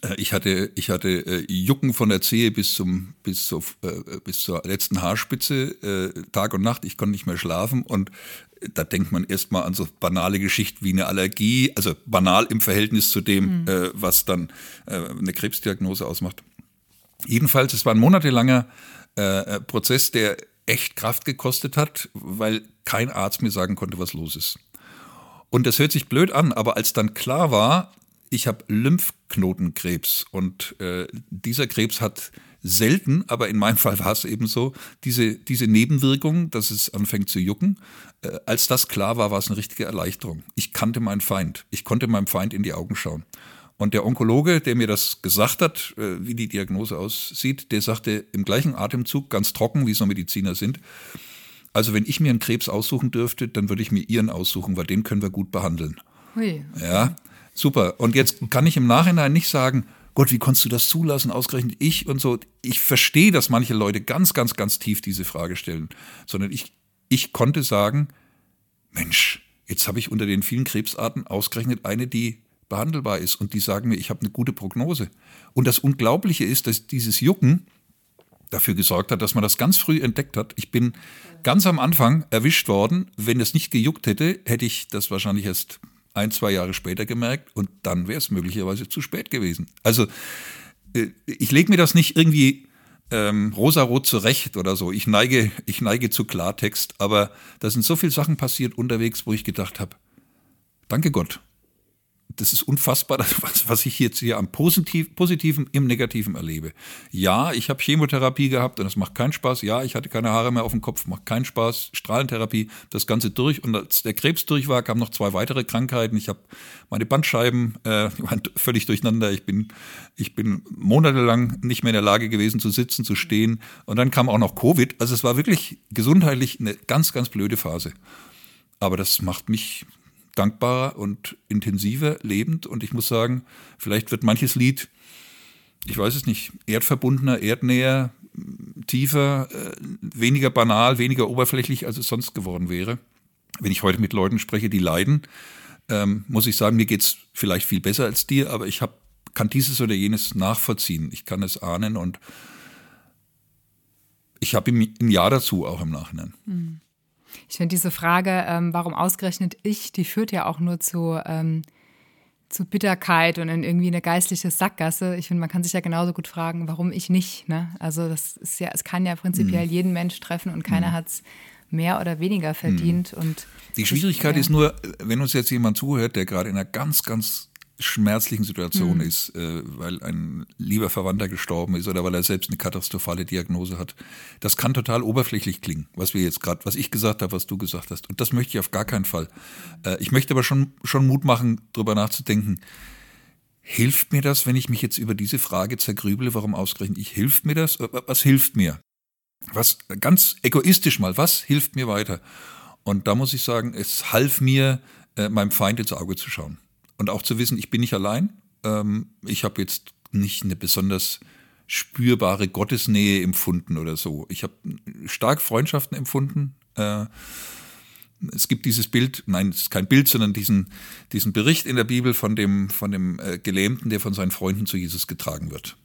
Äh, ich hatte, ich hatte äh, Jucken von der Zehe bis zum bis, zur, äh, bis zur letzten Haarspitze, Tag und Nacht. Ich konnte nicht mehr schlafen und da denkt man erstmal an so banale Geschichten wie eine Allergie, also banal im Verhältnis zu dem, mhm. was dann eine Krebsdiagnose ausmacht. Jedenfalls, es war ein monatelanger Prozess, der echt Kraft gekostet hat, weil kein Arzt mir sagen konnte, was los ist. Und das hört sich blöd an, aber als dann klar war, ich habe Lymphknotenkrebs und äh, dieser Krebs hat selten, aber in meinem Fall war es eben so, diese, diese Nebenwirkung, dass es anfängt zu jucken. Äh, als das klar war, war es eine richtige Erleichterung. Ich kannte meinen Feind. Ich konnte meinem Feind in die Augen schauen. Und der Onkologe, der mir das gesagt hat, äh, wie die Diagnose aussieht, der sagte im gleichen Atemzug, ganz trocken, wie so Mediziner sind, also wenn ich mir einen Krebs aussuchen dürfte, dann würde ich mir Ihren aussuchen, weil den können wir gut behandeln. Hui. Ja, super. Und jetzt kann ich im Nachhinein nicht sagen, Gott, wie konntest du das zulassen, ausgerechnet ich und so. Ich verstehe, dass manche Leute ganz, ganz, ganz tief diese Frage stellen, sondern ich, ich konnte sagen, Mensch, jetzt habe ich unter den vielen Krebsarten ausgerechnet eine, die behandelbar ist und die sagen mir, ich habe eine gute Prognose. Und das Unglaubliche ist, dass dieses Jucken dafür gesorgt hat, dass man das ganz früh entdeckt hat. Ich bin ganz am Anfang erwischt worden. Wenn es nicht gejuckt hätte, hätte ich das wahrscheinlich erst ein, zwei Jahre später gemerkt und dann wäre es möglicherweise zu spät gewesen. Also äh, ich lege mir das nicht irgendwie ähm, rosarot zurecht oder so. Ich neige, ich neige zu Klartext, aber da sind so viele Sachen passiert unterwegs, wo ich gedacht habe, danke Gott, das ist unfassbar, was, was ich jetzt hier am Positiv, Positiven im Negativen erlebe. Ja, ich habe Chemotherapie gehabt und das macht keinen Spaß. Ja, ich hatte keine Haare mehr auf dem Kopf, macht keinen Spaß. Strahlentherapie, das Ganze durch. Und als der Krebs durch war, kamen noch zwei weitere Krankheiten. Ich habe meine Bandscheiben äh, waren völlig durcheinander. Ich bin, ich bin monatelang nicht mehr in der Lage gewesen zu sitzen, zu stehen. Und dann kam auch noch Covid. Also es war wirklich gesundheitlich eine ganz, ganz blöde Phase. Aber das macht mich dankbarer und intensiver lebend. Und ich muss sagen, vielleicht wird manches Lied, ich weiß es nicht, erdverbundener, erdnäher, tiefer, äh, weniger banal, weniger oberflächlich, als es sonst geworden wäre. Wenn ich heute mit Leuten spreche, die leiden, ähm, muss ich sagen, mir geht es vielleicht viel besser als dir, aber ich hab, kann dieses oder jenes nachvollziehen. Ich kann es ahnen und ich habe ein Ja dazu auch im Nachhinein. Mhm. Ich finde diese Frage, ähm, warum ausgerechnet ich, die führt ja auch nur zu, ähm, zu Bitterkeit und in irgendwie eine geistliche Sackgasse. Ich finde, man kann sich ja genauso gut fragen, warum ich nicht. Ne? Also das ist ja, es kann ja prinzipiell mhm. jeden Mensch treffen und keiner mhm. hat es mehr oder weniger verdient. Mhm. Und die Schwierigkeit ich, ja. ist nur, wenn uns jetzt jemand zuhört, der gerade in einer ganz, ganz schmerzlichen Situation mhm. ist, äh, weil ein lieber Verwandter gestorben ist oder weil er selbst eine katastrophale Diagnose hat. Das kann total oberflächlich klingen, was wir jetzt gerade, was ich gesagt habe, was du gesagt hast. Und das möchte ich auf gar keinen Fall. Äh, ich möchte aber schon, schon Mut machen, darüber nachzudenken. Hilft mir das, wenn ich mich jetzt über diese Frage zergrübele, warum ausgerechnet ich? Hilft mir das? Was hilft mir? Was, ganz egoistisch mal, was hilft mir weiter? Und da muss ich sagen, es half mir, äh, meinem Feind ins Auge zu schauen. Und auch zu wissen, ich bin nicht allein. Ähm, ich habe jetzt nicht eine besonders spürbare Gottesnähe empfunden oder so. Ich habe stark Freundschaften empfunden. Äh, es gibt dieses Bild, nein, es ist kein Bild, sondern diesen, diesen Bericht in der Bibel von dem, von dem äh, Gelähmten, der von seinen Freunden zu Jesus getragen wird.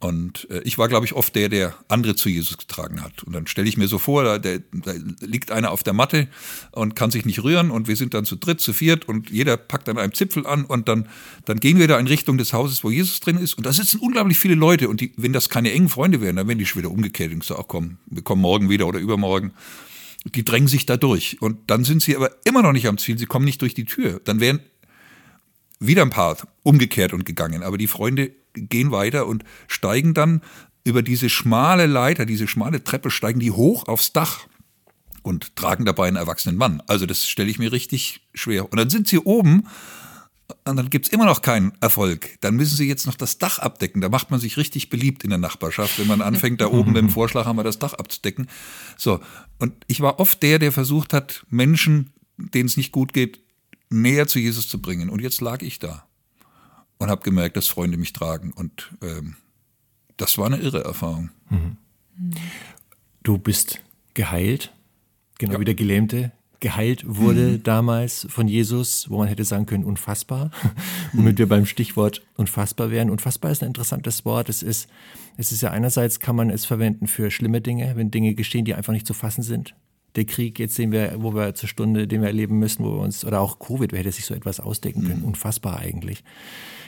Und äh, ich war, glaube ich, oft der, der andere zu Jesus getragen hat. Und dann stelle ich mir so vor, da, der, da liegt einer auf der Matte und kann sich nicht rühren und wir sind dann zu dritt, zu viert und jeder packt an einem Zipfel an und dann, dann gehen wir da in Richtung des Hauses, wo Jesus drin ist. Und da sitzen unglaublich viele Leute und die, wenn das keine engen Freunde wären, dann wären die schon wieder umgekehrt und sagen, ach komm, wir kommen morgen wieder oder übermorgen. Die drängen sich da durch. Und dann sind sie aber immer noch nicht am Ziel, sie kommen nicht durch die Tür. Dann wären wieder ein paar umgekehrt und gegangen. Aber die Freunde gehen weiter und steigen dann über diese schmale Leiter, diese schmale Treppe, steigen die hoch aufs Dach und tragen dabei einen erwachsenen Mann. Also das stelle ich mir richtig schwer. Und dann sind sie oben und dann gibt es immer noch keinen Erfolg. Dann müssen sie jetzt noch das Dach abdecken. Da macht man sich richtig beliebt in der Nachbarschaft, wenn man anfängt, da oben mit dem Vorschlag wir das Dach abzudecken. So, und ich war oft der, der versucht hat, Menschen, denen es nicht gut geht, näher zu Jesus zu bringen. Und jetzt lag ich da und habe gemerkt, dass Freunde mich tragen. Und ähm, das war eine irre Erfahrung. Mhm. Du bist geheilt, genau ja. wie der Gelähmte, geheilt wurde mhm. damals von Jesus, wo man hätte sagen können, unfassbar, womit wir beim Stichwort unfassbar wären. Unfassbar ist ein interessantes Wort. Es ist, es ist ja einerseits kann man es verwenden für schlimme Dinge, wenn Dinge geschehen, die einfach nicht zu fassen sind. Der Krieg, jetzt sehen wir, wo wir zur Stunde, den wir erleben müssen, wo wir uns, oder auch Covid, wer hätte sich so etwas ausdenken können? Mhm. Unfassbar eigentlich.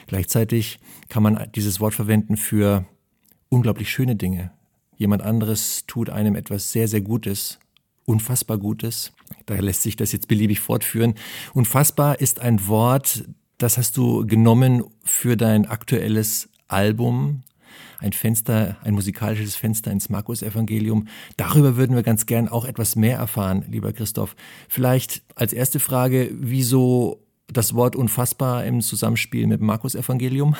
Gleichzeitig kann man dieses Wort verwenden für unglaublich schöne Dinge. Jemand anderes tut einem etwas sehr, sehr Gutes, unfassbar Gutes. Daher lässt sich das jetzt beliebig fortführen. Unfassbar ist ein Wort, das hast du genommen für dein aktuelles Album. Ein Fenster, ein musikalisches Fenster ins Markus-Evangelium. Darüber würden wir ganz gern auch etwas mehr erfahren, lieber Christoph. Vielleicht als erste Frage, wieso das Wort unfassbar im Zusammenspiel mit Markus-Evangelium?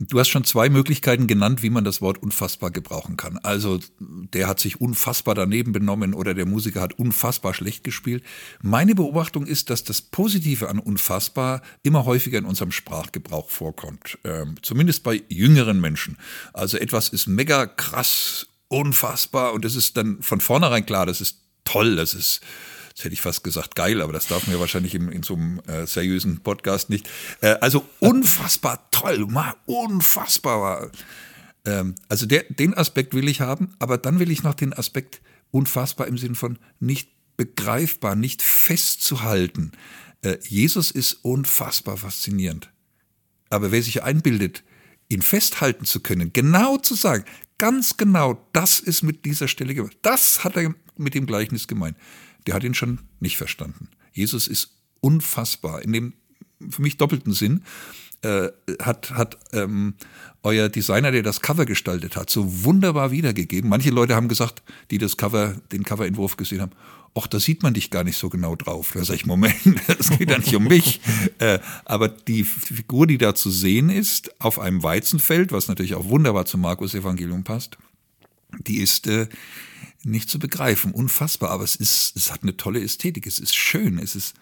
Du hast schon zwei Möglichkeiten genannt, wie man das Wort unfassbar gebrauchen kann. Also der hat sich unfassbar daneben benommen oder der Musiker hat unfassbar schlecht gespielt. Meine Beobachtung ist, dass das Positive an unfassbar immer häufiger in unserem Sprachgebrauch vorkommt. Ähm, zumindest bei jüngeren Menschen. Also etwas ist mega krass, unfassbar und es ist dann von vornherein klar, das ist toll, das ist Jetzt hätte ich fast gesagt geil, aber das darf mir wahrscheinlich in, in so einem äh, seriösen Podcast nicht. Äh, also unfassbar toll, mal unfassbar. Ähm, also der, den Aspekt will ich haben, aber dann will ich noch den Aspekt unfassbar im Sinn von nicht begreifbar, nicht festzuhalten. Äh, Jesus ist unfassbar faszinierend. Aber wer sich einbildet, ihn festhalten zu können, genau zu sagen, ganz genau, das ist mit dieser Stelle gemeint. Das hat er mit dem Gleichnis gemeint der hat ihn schon nicht verstanden. Jesus ist unfassbar. In dem für mich doppelten Sinn äh, hat, hat ähm, euer Designer, der das Cover gestaltet hat, so wunderbar wiedergegeben. Manche Leute haben gesagt, die das Cover, den Coverentwurf gesehen haben, ach, da sieht man dich gar nicht so genau drauf. Da sage ich, Moment, es geht ja nicht um mich. Äh, aber die Figur, die da zu sehen ist, auf einem Weizenfeld, was natürlich auch wunderbar zum Markus-Evangelium passt, die ist äh, nicht zu begreifen, unfassbar, aber es ist, es hat eine tolle Ästhetik, es ist schön, es ist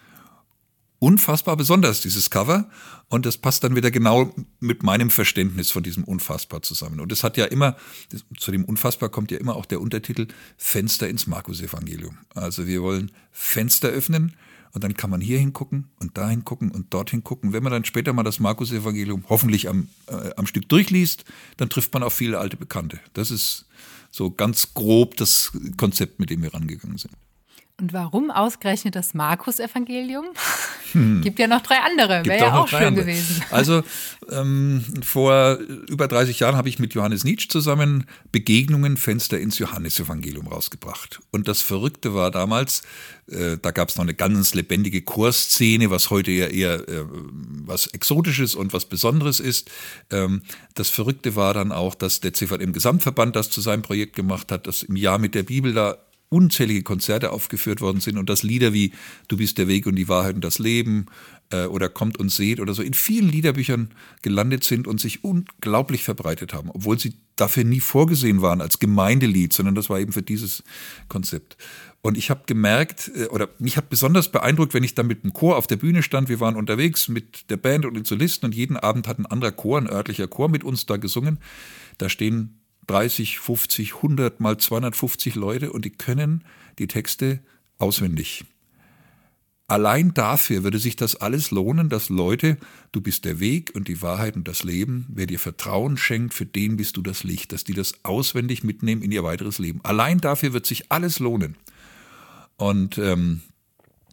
unfassbar besonders, dieses Cover. Und das passt dann wieder genau mit meinem Verständnis von diesem Unfassbar zusammen. Und es hat ja immer, zu dem Unfassbar kommt ja immer auch der Untertitel Fenster ins Markus-Evangelium. Also wir wollen Fenster öffnen und dann kann man hier hingucken und dahin gucken und dorthin gucken. Wenn man dann später mal das Markus-Evangelium hoffentlich am, äh, am Stück durchliest, dann trifft man auf viele alte Bekannte. Das ist so ganz grob das Konzept, mit dem wir rangegangen sind. Und warum ausgerechnet das Markus-Evangelium? Hm. Gibt ja noch drei andere, wäre ja auch schön andere. gewesen. Also ähm, vor über 30 Jahren habe ich mit Johannes Nietzsche zusammen Begegnungen Fenster ins Johannesevangelium rausgebracht. Und das Verrückte war damals, äh, da gab es noch eine ganz lebendige Chorszene, was heute ja eher äh, was Exotisches und was Besonderes ist. Ähm, das Verrückte war dann auch, dass der CVM Gesamtverband das zu seinem Projekt gemacht hat, dass im Jahr mit der Bibel da unzählige Konzerte aufgeführt worden sind und dass Lieder wie Du bist der Weg und die Wahrheit und das Leben äh, oder Kommt und seht oder so in vielen Liederbüchern gelandet sind und sich unglaublich verbreitet haben, obwohl sie dafür nie vorgesehen waren als Gemeindelied, sondern das war eben für dieses Konzept. Und ich habe gemerkt, äh, oder mich hat besonders beeindruckt, wenn ich dann mit dem Chor auf der Bühne stand. Wir waren unterwegs mit der Band und den Solisten und jeden Abend hat ein anderer Chor, ein örtlicher Chor mit uns da gesungen. Da stehen 30, 50, 100 mal 250 Leute und die können die Texte auswendig. Allein dafür würde sich das alles lohnen, dass Leute, du bist der Weg und die Wahrheit und das Leben, wer dir Vertrauen schenkt, für den bist du das Licht, dass die das auswendig mitnehmen in ihr weiteres Leben. Allein dafür wird sich alles lohnen. Und ähm,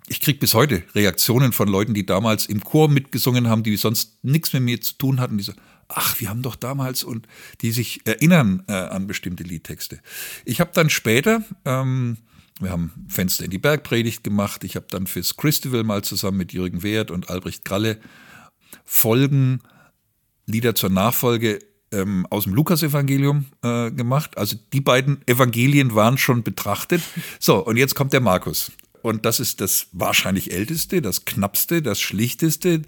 ich kriege bis heute Reaktionen von Leuten, die damals im Chor mitgesungen haben, die sonst nichts mit mir zu tun hatten, die so, ach, wir haben doch damals und die sich erinnern äh, an bestimmte Liedtexte. Ich habe dann später, ähm, wir haben Fenster in die Bergpredigt gemacht, ich habe dann fürs Christival mal zusammen mit Jürgen Wehrt und Albrecht Gralle Folgen, Lieder zur Nachfolge ähm, aus dem Lukasevangelium äh, gemacht. Also die beiden Evangelien waren schon betrachtet. So, und jetzt kommt der Markus und das ist das wahrscheinlich älteste, das knappste, das schlichteste.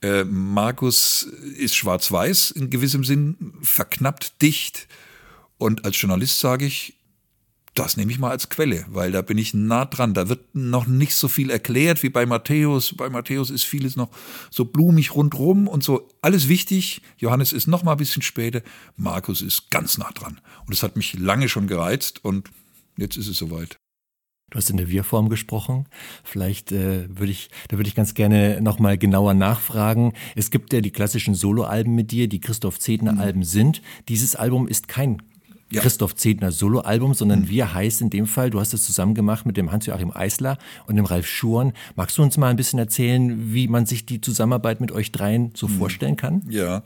Äh, Markus ist schwarz-weiß in gewissem Sinn, verknappt, dicht. Und als Journalist sage ich, das nehme ich mal als Quelle, weil da bin ich nah dran. Da wird noch nicht so viel erklärt wie bei Matthäus. Bei Matthäus ist vieles noch so blumig rundrum und so alles wichtig. Johannes ist noch mal ein bisschen später. Markus ist ganz nah dran. Und es hat mich lange schon gereizt und jetzt ist es soweit. Du hast in der Wir-Form gesprochen. Vielleicht äh, würde ich, da würde ich ganz gerne nochmal genauer nachfragen. Es gibt ja die klassischen Soloalben mit dir, die Christoph Zedner-Alben sind. Dieses Album ist kein Ja. Christoph Zedner Soloalbum, sondern Wir heißt in dem Fall, du hast es zusammen gemacht mit dem Hans-Joachim Eisler und dem Ralf Schuren. Magst du uns mal ein bisschen erzählen, wie man sich die Zusammenarbeit mit euch dreien so vorstellen kann? Ja.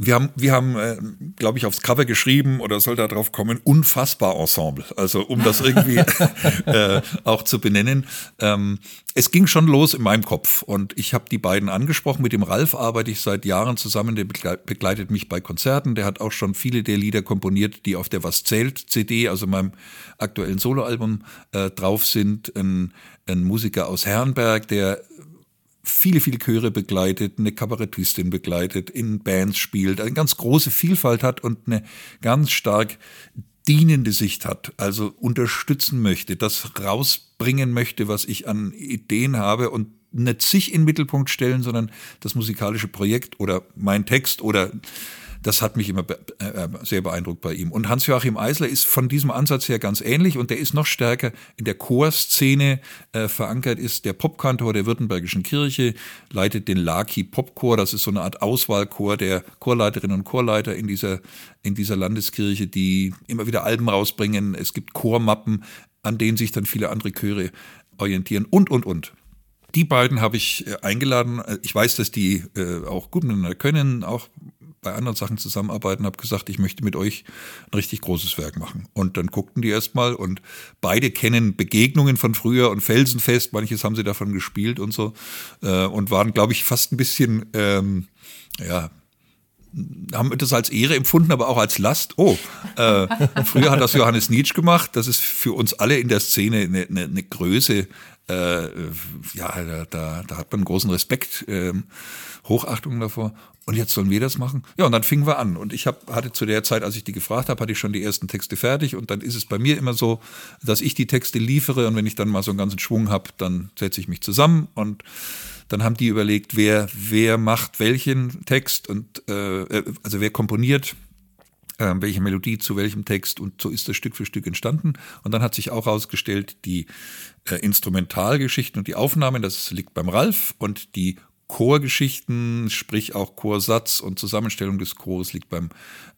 Wir haben, wir haben, äh, glaube ich, aufs Cover geschrieben oder soll da drauf kommen, unfassbar Ensemble. Also um das irgendwie äh, auch zu benennen. Ähm, es ging schon los in meinem Kopf und ich habe die beiden angesprochen. Mit dem Ralf arbeite ich seit Jahren zusammen. Der begle- begleitet mich bei Konzerten. Der hat auch schon viele der Lieder komponiert, die auf der Was zählt CD, also meinem aktuellen Soloalbum, äh, drauf sind. Ein, ein Musiker aus Herrenberg, der viele, viele Chöre begleitet, eine Kabarettistin begleitet, in Bands spielt, eine ganz große Vielfalt hat und eine ganz stark dienende Sicht hat, also unterstützen möchte, das rausbringen möchte, was ich an Ideen habe und nicht sich in den Mittelpunkt stellen, sondern das musikalische Projekt oder mein Text oder das hat mich immer be äh, sehr beeindruckt bei ihm. Und Hans-Joachim Eisler ist von diesem Ansatz her ganz ähnlich und der ist noch stärker in der Chorszene äh, verankert, ist der Popkantor der Württembergischen Kirche, leitet den Laki Popchor, das ist so eine Art Auswahlchor der Chorleiterinnen und Chorleiter in dieser, in dieser Landeskirche, die immer wieder Alben rausbringen. Es gibt Chormappen, an denen sich dann viele andere Chöre orientieren und, und, und. Die beiden habe ich äh, eingeladen. Ich weiß, dass die äh, auch gut miteinander können, auch bei anderen Sachen zusammenarbeiten, habe gesagt, ich möchte mit euch ein richtig großes Werk machen. Und dann guckten die erstmal und beide kennen Begegnungen von früher und Felsenfest, manches haben sie davon gespielt und so äh, und waren, glaube ich, fast ein bisschen, ähm, ja, haben das als Ehre empfunden, aber auch als Last. Oh, äh, früher hat das Johannes Nietzsche gemacht. Das ist für uns alle in der Szene eine, eine, eine Größe. Äh, ja, da, da, da hat man großen Respekt, ähm, Hochachtung davor. Und jetzt sollen wir das machen? Ja, und dann fingen wir an. Und ich hab, hatte zu der Zeit, als ich die gefragt habe, hatte ich schon die ersten Texte fertig. Und dann ist es bei mir immer so, dass ich die Texte liefere. Und wenn ich dann mal so einen ganzen Schwung habe, dann setze ich mich zusammen und dann haben die überlegt, wer, wer macht welchen Text und äh, also wer komponiert äh, welche Melodie zu welchem Text und so ist das Stück für Stück entstanden. Und dann hat sich auch herausgestellt, die äh, Instrumentalgeschichten und die Aufnahmen, das liegt beim Ralf und die Chorgeschichten, sprich auch Chorsatz und Zusammenstellung des Chores liegt beim,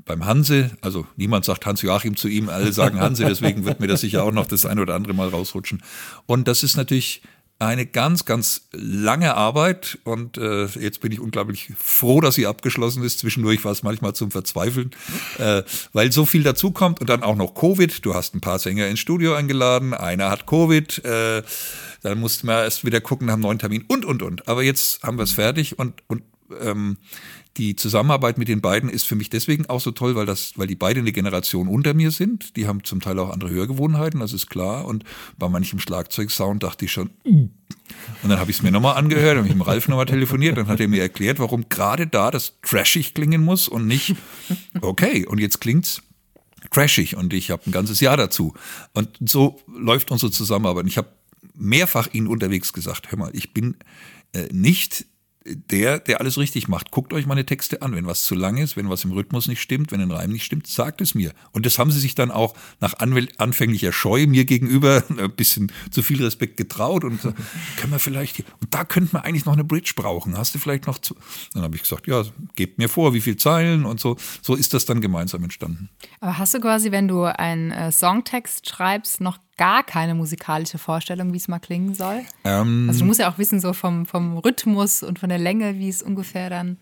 beim Hanse. Also niemand sagt Hans-Joachim zu ihm, alle sagen Hanse, deswegen wird mir das sicher auch noch das eine oder andere Mal rausrutschen. Und das ist natürlich eine ganz, ganz lange Arbeit und äh, jetzt bin ich unglaublich froh, dass sie abgeschlossen ist. Zwischendurch war es manchmal zum Verzweifeln, äh, weil so viel dazukommt und dann auch noch Covid. Du hast ein paar Sänger ins Studio eingeladen, einer hat Covid, äh, dann mussten wir erst wieder gucken nach einem neuen Termin und, und, und. Aber jetzt haben wir es fertig und, und ähm, die Zusammenarbeit mit den beiden ist für mich deswegen auch so toll, weil das, weil die beide eine Generation unter mir sind. Die haben zum Teil auch andere Hörgewohnheiten, das ist klar. Und bei manchem Schlagzeugsound dachte ich schon, "Mm." und dann habe ich es mir nochmal angehört, habe ich mit Ralf nochmal telefoniert, dann hat er mir erklärt, warum gerade da das trashig klingen muss und nicht, okay, und jetzt klingt's trashig und ich habe ein ganzes Jahr dazu. Und so läuft unsere Zusammenarbeit. Ich habe mehrfach Ihnen unterwegs gesagt, hör mal, ich bin äh, nicht der, der alles richtig macht. Guckt euch meine Texte an. Wenn was zu lang ist, wenn was im Rhythmus nicht stimmt, wenn ein Reim nicht stimmt, sagt es mir. Und das haben sie sich dann auch nach anfänglicher Scheu mir gegenüber ein bisschen zu viel Respekt getraut und können wir vielleicht hier, und da könnten wir eigentlich noch eine Bridge brauchen. Hast du vielleicht noch zu, dann habe ich gesagt, ja, gebt mir vor, wie viel Zeilen und so. So ist das dann gemeinsam entstanden. Aber hast du quasi, wenn du einen äh, Songtext schreibst, noch gar keine musikalische Vorstellung, wie es mal klingen soll? Ähm, Also du musst ja auch wissen, so vom, vom Rhythmus und von der Länge, wie es ungefähr dann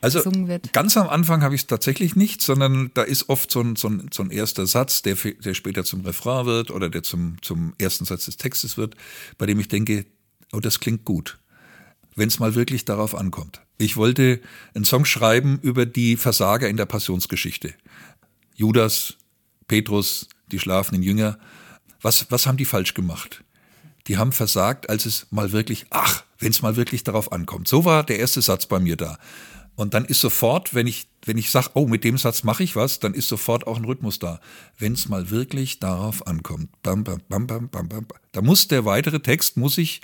Also gesungen wird. ganz am Anfang habe ich es tatsächlich nicht, sondern da ist oft so ein, so ein, so ein erster Satz, der, der später zum Refrain wird oder der zum, zum ersten Satz des Textes wird, bei dem ich denke, oh, das klingt gut, wenn es mal wirklich darauf ankommt. Ich wollte einen Song schreiben über die Versager in der Passionsgeschichte. Judas, Petrus, die schlafenden Jünger. Was, was haben die falsch gemacht? Die haben versagt, als es mal wirklich, ach, wenn es mal wirklich darauf ankommt. So war der erste Satz bei mir da. Und dann ist sofort, wenn ich, wenn ich sage, oh, mit dem Satz mache ich was, dann ist sofort auch ein Rhythmus da. Wenn es mal wirklich darauf ankommt. Bam, bam, bam, bam, bam, bam. Da muss der weitere Text, muss ich,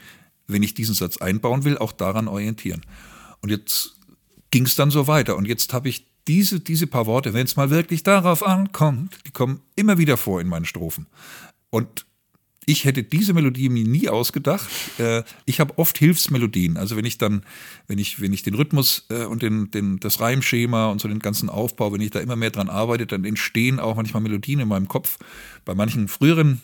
wenn ich diesen Satz einbauen will, auch daran orientieren. Und jetzt ging es dann so weiter. Und jetzt habe ich diese, diese paar Worte, wenn es mal wirklich darauf ankommt, die kommen immer wieder vor in meinen Strophen. Und ich hätte diese Melodie mir nie ausgedacht. Äh, ich habe oft Hilfsmelodien. Also wenn ich dann, wenn ich, wenn ich den Rhythmus äh, und den, den, das Reimschema und so den ganzen Aufbau, wenn ich da immer mehr dran arbeite, dann entstehen auch manchmal Melodien in meinem Kopf. Bei manchen früheren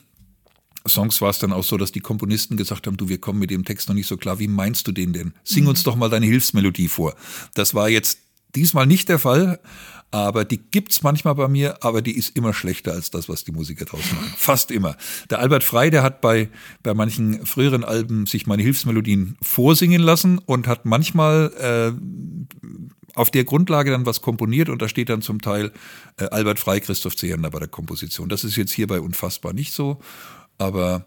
Songs war es dann auch so, dass die Komponisten gesagt haben, du, wir kommen mit dem Text noch nicht so klar, wie meinst du den denn? Sing uns doch mal deine Hilfsmelodie vor. Das war jetzt diesmal nicht der Fall, aber die gibt's manchmal bei mir, aber die ist immer schlechter als das, was die Musiker draus machen. Fast immer. Der Albert Frey, der hat bei, bei manchen früheren Alben sich meine Hilfsmelodien vorsingen lassen und hat manchmal äh, auf der Grundlage dann was komponiert und da steht dann zum Teil äh, Albert Frey, Christoph Zehender bei der Komposition. Das ist jetzt hierbei unfassbar nicht so, aber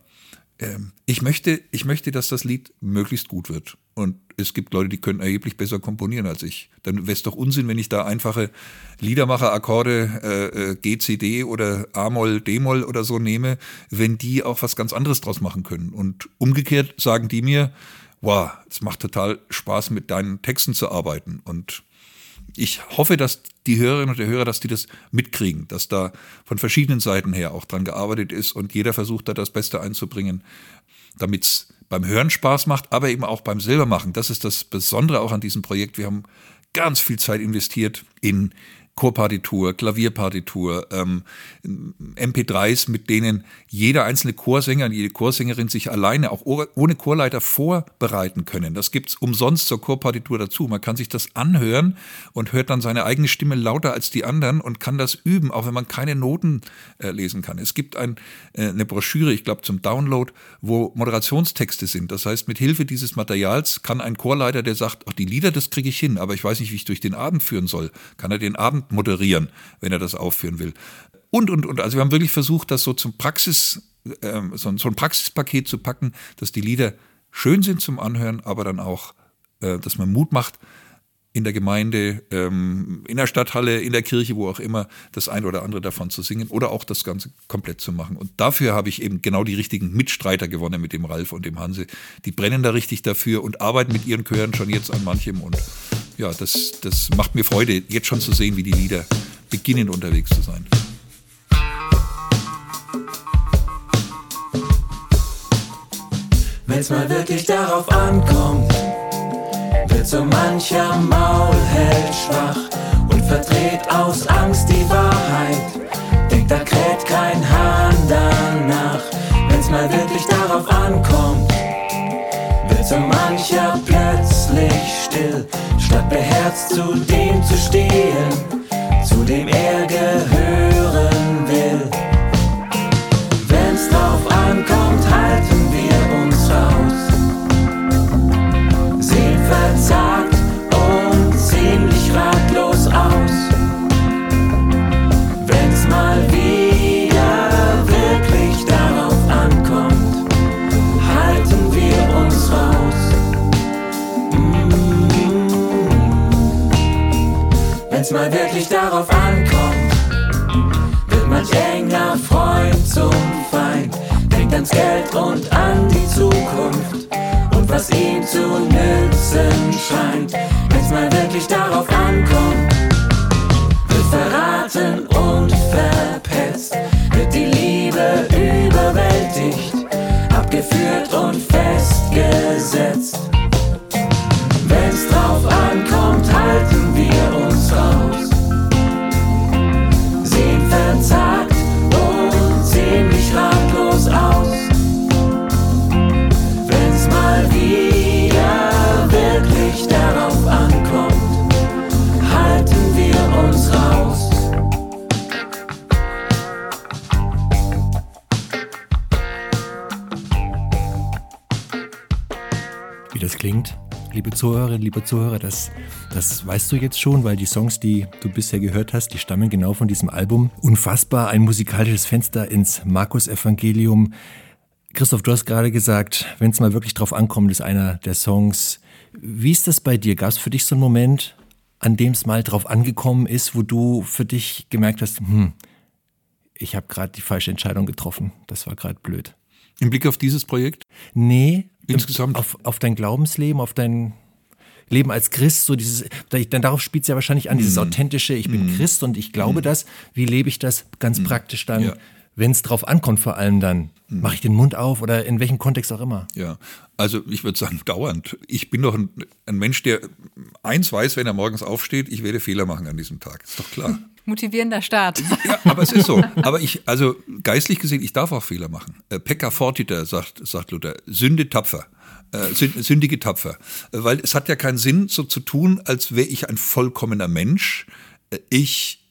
ähm, ich möchte, ich möchte, dass das Lied möglichst gut wird. Und es gibt Leute, die können erheblich besser komponieren als ich. Dann wäre es doch Unsinn, wenn ich da einfache Liedermacher-Akkorde äh, äh, G, C, D oder A-Moll, D-Moll oder so nehme, wenn die auch was ganz anderes draus machen können. Und umgekehrt sagen die mir, wow, es macht total Spaß, mit deinen Texten zu arbeiten. Und ich hoffe, dass die Hörerinnen und der Hörer, dass die das mitkriegen, dass da von verschiedenen Seiten her auch dran gearbeitet ist und jeder versucht da das Beste einzubringen, damit es beim Hören Spaß macht, aber eben auch beim Selbermachen. Das ist das Besondere auch an diesem Projekt. Wir haben ganz viel Zeit investiert in Chorpartitur, Klavierpartitur, ähm, MP3s, mit denen jeder einzelne Chorsänger und jede Chorsängerin sich alleine, auch ohne Chorleiter, vorbereiten können. Das gibt's umsonst zur Chorpartitur dazu. Man kann sich das anhören und hört dann seine eigene Stimme lauter als die anderen und kann das üben, auch wenn man keine Noten äh, lesen kann. Es gibt ein, äh, eine Broschüre, ich glaube zum Download, wo Moderationstexte sind. Das heißt, mit Hilfe dieses Materials kann ein Chorleiter, der sagt, ach, die Lieder, das kriege ich hin, aber ich weiß nicht, wie ich durch den Abend führen soll, kann er den Abend Abend moderieren, wenn er das aufführen will. Und, und, und. Also wir haben wirklich versucht, das so zum Praxis, äh, so, so ein Praxispaket zu packen, dass die Lieder schön sind zum Anhören, aber dann auch, äh, dass man Mut macht, in der Gemeinde, ähm, in der Stadthalle, in der Kirche, wo auch immer, das eine oder andere davon zu singen oder auch das Ganze komplett zu machen. Und dafür habe ich eben genau die richtigen Mitstreiter gewonnen mit dem Ralf und dem Hanse. Die brennen da richtig dafür und arbeiten mit ihren Chören schon jetzt an manchem. Und ja, das, das macht mir Freude, jetzt schon zu sehen, wie die Lieder beginnen unterwegs zu sein. Wenn's mal wirklich darauf ankommt wird so mancher Maulheld schwach und verdreht aus Angst die Wahrheit. Denkt, da kräht kein Hahn danach, wenn's mal wirklich darauf ankommt. So mancher plötzlich still, statt beherzt zu dem zu stehen, zu dem er gehören will. Wenn's drauf ankommt, Wenn's mal wirklich darauf ankommt, wird manch enger Freund zum Feind, denkt ans Geld und an die Zukunft was ihm zu nützen scheint. Wenn's mal wirklich darauf ankommt, wird verraten und verpetzt, wird die Liebe überwältigt, abgeführt und festgesetzt. Wenn's drauf ankommt, klingt, liebe Zuhörerinnen, liebe Zuhörer, das, das weißt du jetzt schon, weil die Songs, die du bisher gehört hast, die stammen genau von diesem Album. Unfassbar, ein musikalisches Fenster ins Markus-Evangelium. Christoph, du hast gerade gesagt, wenn es mal wirklich drauf ankommt, ist einer der Songs. Wie ist das bei dir? Gab es für dich so einen Moment, an dem es mal drauf angekommen ist, wo du für dich gemerkt hast, hm, ich habe gerade die falsche Entscheidung getroffen. Das war gerade blöd. Im Blick auf dieses Projekt? Nee, insgesamt auf, auf dein Glaubensleben, auf dein Leben als Christ, so dieses, dann darauf spielt es ja wahrscheinlich an, dieses hm. authentische, ich bin mm. Christ und ich glaube mm. das. Wie lebe ich das ganz praktisch dann? Ja wenn es drauf ankommt, vor allem dann, mache ich den Mund auf oder in welchem Kontext auch immer? Ja, also ich würde sagen, dauernd. Ich bin doch ein, ein, Mensch, der eins weiß, wenn er morgens aufsteht, ich werde Fehler machen an diesem Tag. Ist doch klar. Motivierender Start. Ja, aber es ist so. Aber ich, also geistlich gesehen, ich darf auch Fehler machen. Äh, Pekka fortiter, sagt, sagt Luther, Sünde tapfer. Äh, sündige tapfer. Äh, weil es hat ja keinen Sinn, so zu tun, als wäre ich ein vollkommener Mensch. Äh, ich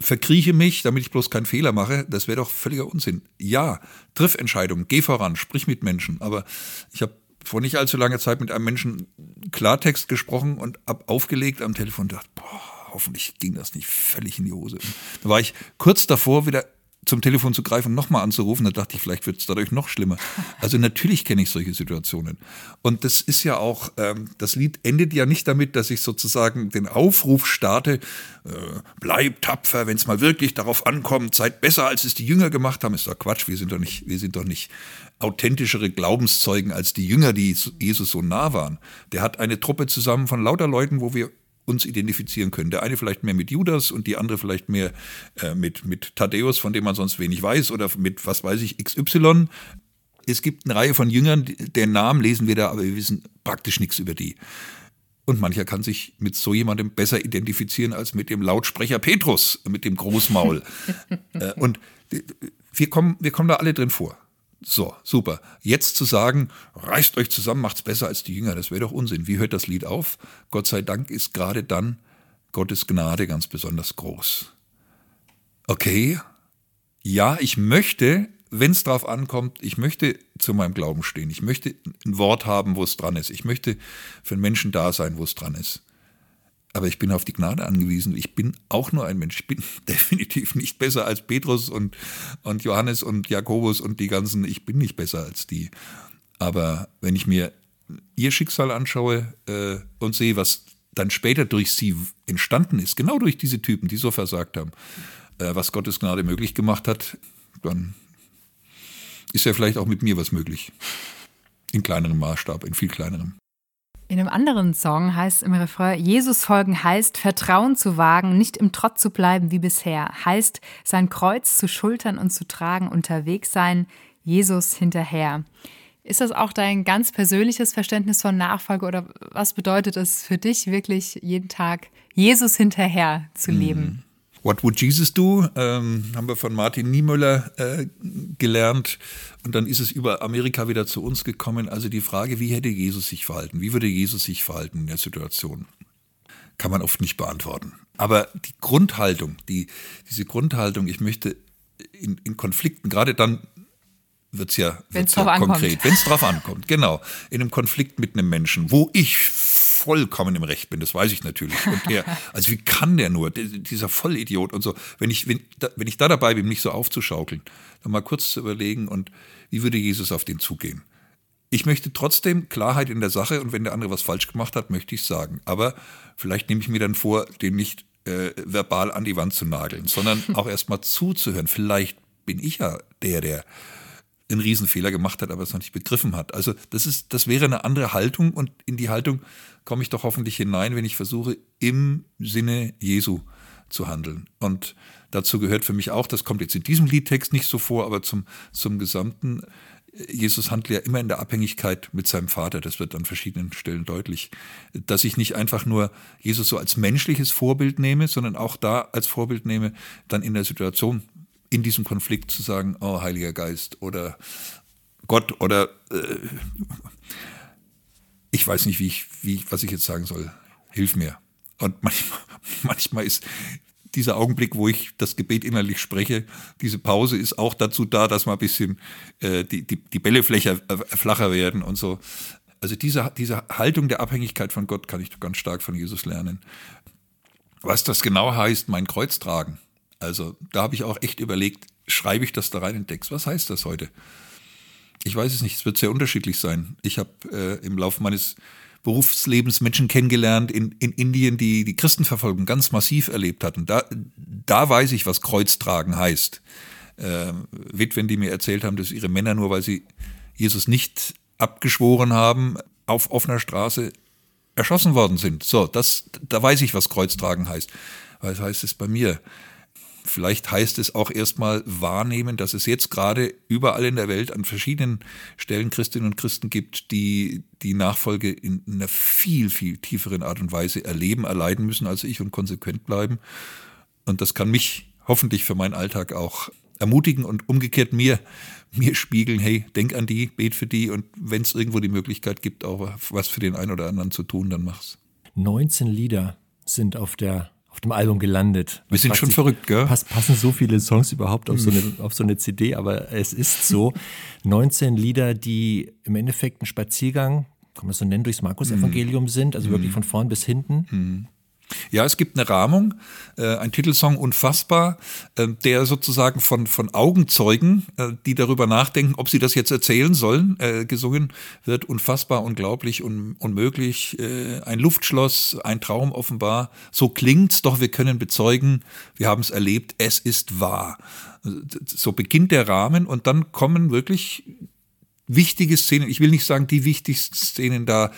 verkrieche mich, damit ich bloß keinen Fehler mache, das wäre doch völliger Unsinn. Ja, triff Entscheidungen, geh voran, sprich mit Menschen. Aber ich habe vor nicht allzu langer Zeit mit einem Menschen Klartext gesprochen und ab aufgelegt am Telefon und dachte, boah, hoffentlich ging das nicht völlig in die Hose. Da war ich kurz davor, wieder zum Telefon zu greifen, nochmal anzurufen, da dachte ich, vielleicht wird es dadurch noch schlimmer. Also natürlich kenne ich solche Situationen. Und das ist ja auch, ähm, das Lied endet ja nicht damit, dass ich sozusagen den Aufruf starte, äh, bleib tapfer, wenn es mal wirklich darauf ankommt, seid besser, als es die Jünger gemacht haben. Ist doch Quatsch, wir sind doch nicht, wir sind doch nicht authentischere Glaubenszeugen als die Jünger, die Jesus so nah waren. Der hat eine Truppe zusammen von lauter Leuten, wo wir uns identifizieren können. Der eine vielleicht mehr mit Judas und die andere vielleicht mehr äh, mit, mit Thaddäus, von dem man sonst wenig weiß, oder mit, was weiß ich, XY. Es gibt eine Reihe von Jüngern, den Namen lesen wir da, aber wir wissen praktisch nichts über die. Und mancher kann sich mit so jemandem besser identifizieren als mit dem Lautsprecher Petrus, mit dem Großmaul. Äh, und wir kommen, wir kommen da alle drin vor. So, super. Jetzt zu sagen, reißt euch zusammen, macht's besser als die Jünger, das wäre doch Unsinn. Wie hört das Lied auf? Gott sei Dank ist gerade dann Gottes Gnade ganz besonders groß. Okay, ja, ich möchte, wenn es drauf ankommt, ich möchte zu meinem Glauben stehen. Ich möchte ein Wort haben, wo es dran ist. Ich möchte für einen Menschen da sein, wo es dran ist. Aber ich bin auf die Gnade angewiesen. Ich bin auch nur ein Mensch. Ich bin definitiv nicht besser als Petrus und, und Johannes und Jakobus und die ganzen. Ich bin nicht besser als die. Aber wenn ich mir ihr Schicksal anschaue äh, und sehe, was dann später durch sie entstanden ist, genau durch diese Typen, die so versagt haben, äh, was Gottes Gnade möglich gemacht hat, dann ist ja vielleicht auch mit mir was möglich. In kleinerem Maßstab, in viel kleinerem. In einem anderen Song heißt im Refrain, Jesus folgen heißt, Vertrauen zu wagen, nicht im Trott zu bleiben wie bisher, heißt, sein Kreuz zu schultern und zu tragen, unterwegs sein, Jesus hinterher. Ist das auch dein ganz persönliches Verständnis von Nachfolge oder was bedeutet es für dich wirklich jeden Tag Jesus hinterher zu leben? What Would Jesus Do? Ähm, haben wir von Martin Niemöller äh, gelernt. Und dann ist es über Amerika wieder zu uns gekommen. Also die Frage, wie hätte Jesus sich verhalten? Wie würde Jesus sich verhalten in der Situation? Kann man oft nicht beantworten. Aber die Grundhaltung, die, diese Grundhaltung, ich möchte in, in Konflikten, gerade dann wird es ja, wird's ja konkret, wenn es drauf ankommt, genau, in einem Konflikt mit einem Menschen, wo ich vollkommen im Recht bin, das weiß ich natürlich. Und der, also wie kann der nur, dieser Vollidiot und so, wenn ich, wenn, wenn ich da dabei bin, mich so aufzuschaukeln, dann mal kurz zu überlegen und wie würde Jesus auf den zugehen? Ich möchte trotzdem Klarheit in der Sache und wenn der andere was falsch gemacht hat, möchte ich sagen. Aber vielleicht nehme ich mir dann vor, den nicht äh, verbal an die Wand zu nageln, sondern auch erstmal zuzuhören. Vielleicht bin ich ja der, der einen Riesenfehler gemacht hat, aber es noch nicht begriffen hat. Also das ist, das wäre eine andere Haltung und in die Haltung komme ich doch hoffentlich hinein, wenn ich versuche, im Sinne Jesu zu handeln. Und dazu gehört für mich auch, das kommt jetzt in diesem Liedtext nicht so vor, aber zum, zum Gesamten, Jesus handelt ja immer in der Abhängigkeit mit seinem Vater, das wird an verschiedenen Stellen deutlich, dass ich nicht einfach nur Jesus so als menschliches Vorbild nehme, sondern auch da als Vorbild nehme, dann in der Situation, in diesem Konflikt zu sagen, oh Heiliger Geist oder Gott oder äh, ich weiß nicht, wie ich, wie, was ich jetzt sagen soll. Hilf mir. Und manchmal, manchmal ist dieser Augenblick, wo ich das Gebet innerlich spreche, diese Pause ist auch dazu da, dass mal ein bisschen äh, die, die, die Bälle äh, flacher werden und so. Also diese, diese Haltung der Abhängigkeit von Gott kann ich ganz stark von Jesus lernen. Was das genau heißt, mein Kreuz tragen, also da habe ich auch echt überlegt, schreibe ich das da rein in den Text? Was heißt das heute? Ich weiß es nicht, es wird sehr unterschiedlich sein. Ich habe äh, im Laufe meines Berufslebens Menschen kennengelernt in, in Indien, die die Christenverfolgung ganz massiv erlebt hatten. Da, da weiß ich, was Kreuz tragen heißt. Äh, Witwen, die mir erzählt haben, dass ihre Männer nur, weil sie Jesus nicht abgeschworen haben, auf offener Straße erschossen worden sind. So, das, da weiß ich, was Kreuz tragen heißt. Was heißt es bei mir? Vielleicht heißt es auch erstmal wahrnehmen, dass es jetzt gerade überall in der Welt an verschiedenen Stellen Christinnen und Christen gibt, die die Nachfolge in einer viel, viel tieferen Art und Weise erleben, erleiden müssen als ich und konsequent bleiben. Und das kann mich hoffentlich für meinen Alltag auch ermutigen und umgekehrt mir, mir spiegeln, hey, denk an die, bet für die und wenn es irgendwo die Möglichkeit gibt, auch was für den einen oder anderen zu tun, dann mach's. 19 Lieder sind auf der auf dem Album gelandet. Wir sind schon verrückt, gell? Pass, passen so viele Songs überhaupt auf so, eine, auf so eine CD, aber es ist so. 19 Lieder, die im Endeffekt ein Spaziergang, kann man es so nennen, durchs Markus-Evangelium sind, also wirklich von vorn bis hinten. Ja, es gibt eine Rahmung, äh, ein Titelsong Unfassbar, äh, der sozusagen von, von Augenzeugen, äh, die darüber nachdenken, ob sie das jetzt erzählen sollen, äh, gesungen wird. Unfassbar, unglaublich, un, unmöglich, äh, ein Luftschloss, ein Traum offenbar. So klingt's, doch wir können bezeugen, wir haben es erlebt, es ist wahr. So beginnt der Rahmen und dann kommen wirklich wichtige Szenen, ich will nicht sagen die wichtigsten Szenen da,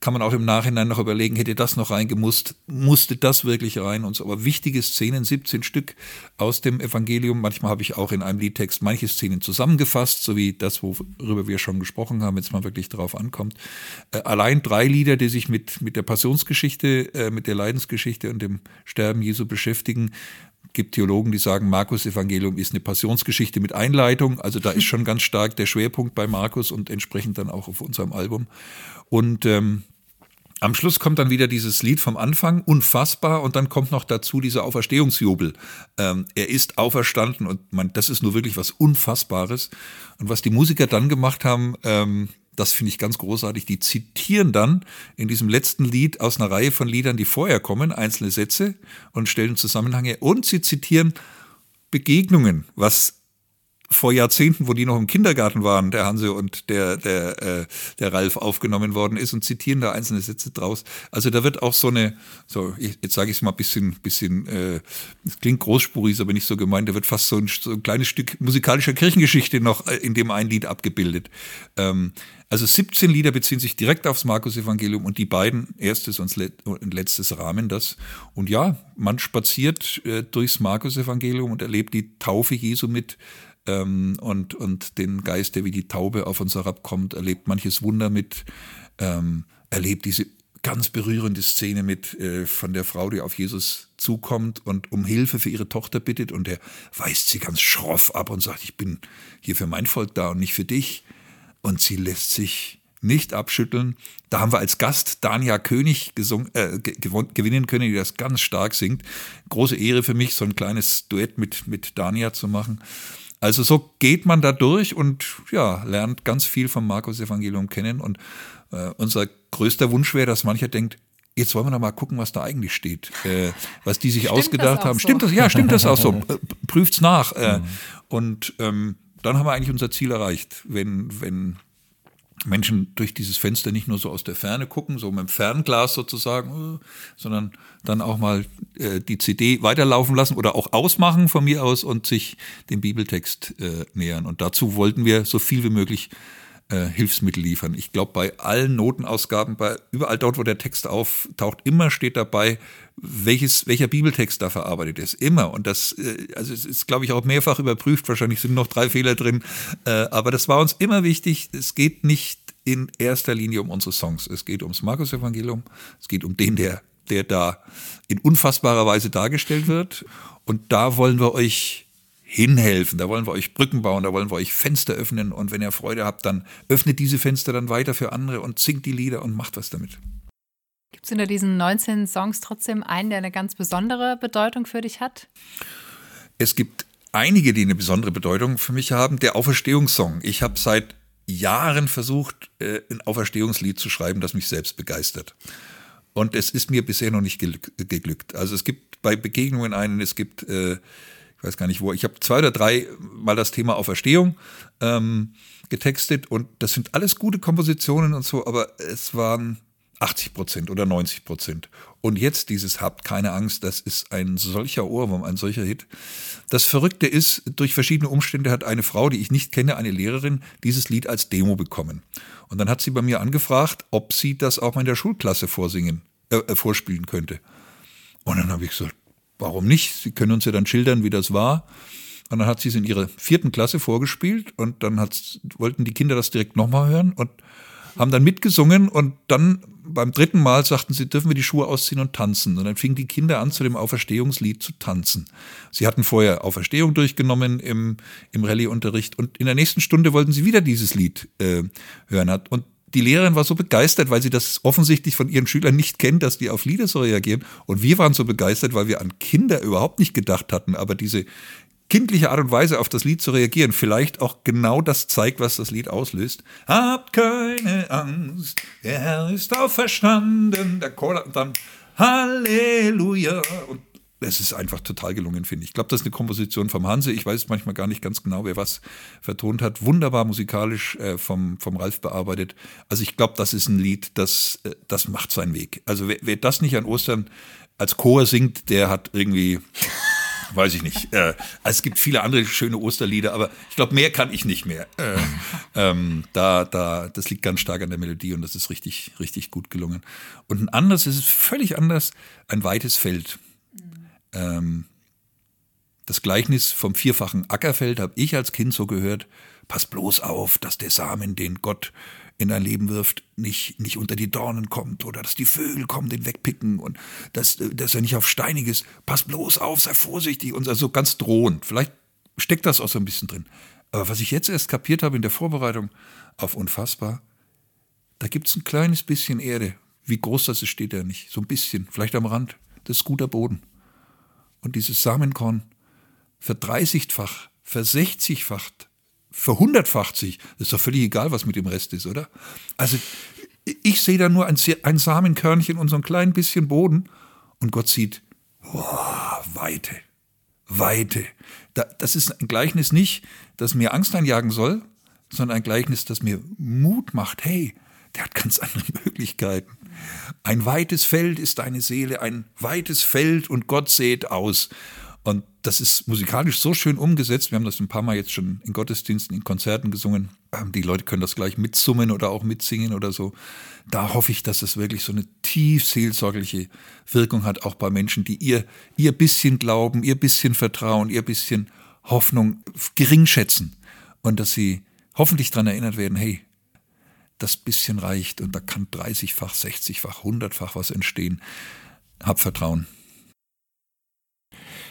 kann man auch im Nachhinein noch überlegen, hätte das noch reingemusst, musste das wirklich rein und so. Aber wichtige Szenen, 17 Stück aus dem Evangelium. Manchmal habe ich auch in einem Liedtext manche Szenen zusammengefasst, so wie das, worüber wir schon gesprochen haben, jetzt mal wirklich darauf ankommt. Äh, allein drei Lieder, die sich mit, mit der Passionsgeschichte, äh, mit der Leidensgeschichte und dem Sterben Jesu beschäftigen, gibt Theologen, die sagen, Markus Evangelium ist eine Passionsgeschichte mit Einleitung. Also da ist schon ganz stark der Schwerpunkt bei Markus und entsprechend dann auch auf unserem Album. Und ähm, am Schluss kommt dann wieder dieses Lied vom Anfang, unfassbar, und dann kommt noch dazu dieser Auferstehungsjubel. Ähm, er ist auferstanden und man, das ist nur wirklich was Unfassbares. Und was die Musiker dann gemacht haben, ähm, das finde ich ganz großartig. Die zitieren dann in diesem letzten Lied aus einer Reihe von Liedern, die vorher kommen, einzelne Sätze und stellen Zusammenhänge. Und sie zitieren Begegnungen, was vor Jahrzehnten, wo die noch im Kindergarten waren, der Hanse und der, der, äh, der Ralf aufgenommen worden ist und zitieren da einzelne Sätze draus. Also da wird auch so eine, so jetzt sage ich es mal ein bisschen, bisschen, äh, klingt großspurig, ist aber nicht so gemeint, da wird fast so ein, so ein kleines Stück musikalischer Kirchengeschichte noch äh, in dem einen Lied abgebildet. Ähm, also 17 Lieder beziehen sich direkt aufs Markus-Evangelium und die beiden, erstes und letztes Rahmen das. Und ja, man spaziert äh, durchs Markus-Evangelium und erlebt die Taufe Jesu mit ähm, und, und den Geist, der wie die Taube auf uns herabkommt, erlebt manches Wunder mit, ähm, erlebt diese ganz berührende Szene mit äh, von der Frau, die auf Jesus zukommt und um Hilfe für ihre Tochter bittet und er weist sie ganz schroff ab und sagt, ich bin hier für mein Volk da und nicht für dich. Und sie lässt sich nicht abschütteln. Da haben wir als Gast Dania König gesungen, äh, gewinnen können, die das ganz stark singt. Große Ehre für mich, so ein kleines Duett mit, mit Dania zu machen. Also so geht man da durch und ja, lernt ganz viel vom Markus Evangelium kennen. Und äh, unser größter Wunsch wäre, dass mancher denkt, jetzt wollen wir doch mal gucken, was da eigentlich steht, äh, was die sich stimmt ausgedacht haben. So? Stimmt das? Ja, stimmt das auch so. Prüft's nach. Äh, mhm. Und ähm, dann haben wir eigentlich unser Ziel erreicht, wenn, wenn Menschen durch dieses Fenster nicht nur so aus der Ferne gucken, so mit dem Fernglas sozusagen, äh, sondern dann auch mal äh, die CD weiterlaufen lassen oder auch ausmachen von mir aus und sich dem Bibeltext äh, nähern. Und dazu wollten wir so viel wie möglich äh, Hilfsmittel liefern. Ich glaube, bei allen Notenausgaben, bei überall dort, wo der Text auftaucht, immer steht dabei, welches, welcher Bibeltext da verarbeitet ist. Immer. Und das, äh, also es ist, glaube ich, auch mehrfach überprüft. Wahrscheinlich sind noch drei Fehler drin. Äh, aber das war uns immer wichtig. Es geht nicht in erster Linie um unsere Songs. Es geht ums Markus-Evangelium. Es geht um den, der, der da in unfassbarer Weise dargestellt wird. Und da wollen wir euch hinhelfen. Da wollen wir euch Brücken bauen, da wollen wir euch Fenster öffnen und wenn ihr Freude habt, dann öffnet diese Fenster dann weiter für andere und singt die Lieder und macht was damit. Gibt es unter diesen 19 Songs trotzdem einen, der eine ganz besondere Bedeutung für dich hat? Es gibt einige, die eine besondere Bedeutung für mich haben. Der Auferstehungssong. Ich habe seit Jahren versucht, äh, ein Auferstehungslied zu schreiben, das mich selbst begeistert. Und es ist mir bisher noch nicht geglückt. Also es gibt bei Begegnungen einen, es gibt äh, ich weiß gar nicht wo, ich habe zwei oder drei Mal das Thema Auferstehung ähm, getextet und das sind alles gute Kompositionen und so, aber es waren 80 Prozent oder 90 Prozent. Und jetzt dieses Habt keine Angst, das ist ein solcher Ohrwurm, ein solcher Hit. Das Verrückte ist, durch verschiedene Umstände hat eine Frau, die ich nicht kenne, eine Lehrerin, dieses Lied als Demo bekommen. Und dann hat sie bei mir angefragt, ob sie das auch mal in der Schulklasse vorsingen, äh, äh vorspielen könnte. Und dann habe ich gesagt, warum nicht? Sie können uns ja dann schildern, wie das war. Und dann hat sie es in ihrer vierten Klasse vorgespielt und dann wollten die Kinder das direkt nochmal hören und haben dann mitgesungen und dann beim dritten Mal sagten sie, dürfen wir die Schuhe ausziehen und tanzen. Und dann fingen die Kinder an, zu dem Auferstehungslied zu tanzen. Sie hatten vorher Auferstehung durchgenommen im, im Rallye-Unterricht und in der nächsten Stunde wollten sie wieder dieses Lied äh, hören. Und die Lehrerin war so begeistert, weil sie das offensichtlich von ihren Schülern nicht kennt, dass die auf Lieder so reagieren. Und wir waren so begeistert, weil wir an Kinder überhaupt nicht gedacht hatten. Aber diese kindliche Art und Weise auf das Lied zu reagieren vielleicht auch genau das zeigt, was das Lied auslöst. Habt keine Angst, der Herr ist auferstanden. Der Chor und dann Halleluja. Und es ist einfach total gelungen, finde ich. Ich glaube, das ist eine Komposition vom Hanse. Ich weiß manchmal gar nicht ganz genau, wer was vertont hat. Wunderbar musikalisch äh, vom, vom Ralf bearbeitet. Also ich glaube, das ist ein Lied, das, äh, das macht seinen Weg. Also wer, wer das nicht an Ostern als Chor singt, der hat irgendwie weiß ich nicht. Äh, es gibt viele andere schöne Osterlieder, aber ich glaube, mehr kann ich nicht mehr. Äh, ähm, da, da, das liegt ganz stark an der Melodie und das ist richtig, richtig gut gelungen. Und ein anderes, es ist völlig anders, ein weites Feld. Ähm, das Gleichnis vom vierfachen Ackerfeld habe ich als Kind so gehört. Pass bloß auf, dass der Samen, den Gott in dein Leben wirft, nicht, nicht unter die Dornen kommt oder dass die Vögel kommen, den wegpicken und dass, dass er nicht auf steinig Pass bloß auf, sei vorsichtig und so ganz drohend. Vielleicht steckt das auch so ein bisschen drin. Aber was ich jetzt erst kapiert habe in der Vorbereitung auf Unfassbar, da gibt es ein kleines bisschen Erde. Wie groß das ist, steht da nicht. So ein bisschen, vielleicht am Rand. Das ist guter Boden. Und dieses Samenkorn verdreißigfach, versechzigfacht verhundertfacht sich. Das ist doch völlig egal, was mit dem Rest ist, oder? Also ich sehe da nur ein, ein Samenkörnchen und so ein klein bisschen Boden und Gott sieht, boah, Weite, Weite. Da, das ist ein Gleichnis nicht, das mir Angst einjagen soll, sondern ein Gleichnis, das mir Mut macht. Hey, der hat ganz andere Möglichkeiten. Ein weites Feld ist deine Seele, ein weites Feld und Gott seht aus. Und das ist musikalisch so schön umgesetzt. Wir haben das ein paar Mal jetzt schon in Gottesdiensten, in Konzerten gesungen. Ähm, die Leute können das gleich mitsummen oder auch mitsingen oder so. Da hoffe ich, dass es wirklich so eine tief seelsorgliche Wirkung hat, auch bei Menschen, die ihr, ihr bisschen Glauben, ihr bisschen Vertrauen, ihr bisschen Hoffnung gering schätzen. Und dass sie hoffentlich daran erinnert werden, hey, das bisschen reicht und da kann 30-fach, 60-fach, 100-fach was entstehen. Hab Vertrauen.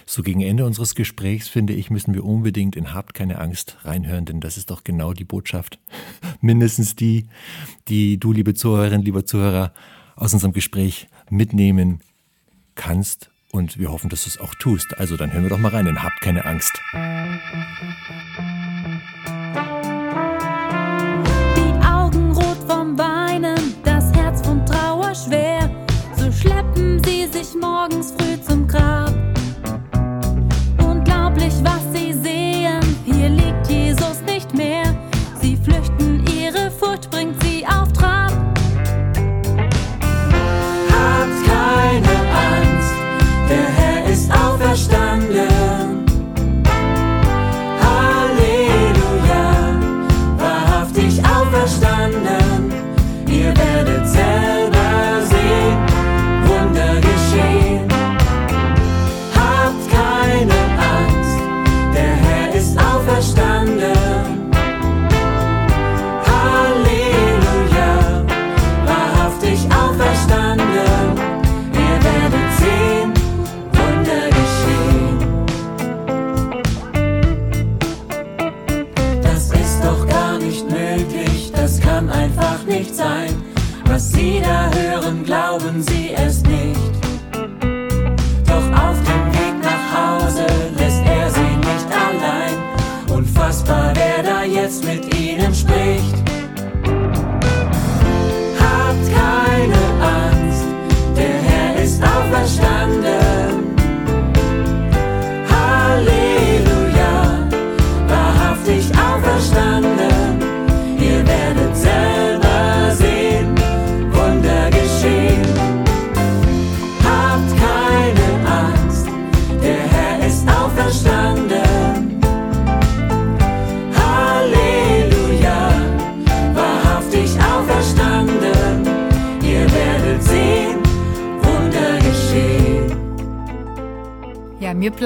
So gegen Ende unseres Gesprächs, finde ich, müssen wir unbedingt in Habt keine Angst reinhören, denn das ist doch genau die Botschaft. Mindestens die, die du, liebe Zuhörerin, lieber Zuhörer, aus unserem Gespräch mitnehmen kannst. Und wir hoffen, dass du es auch tust. Also dann hören wir doch mal rein in Habt keine Angst. Vom Weinen, das Herz von Trauer schwer.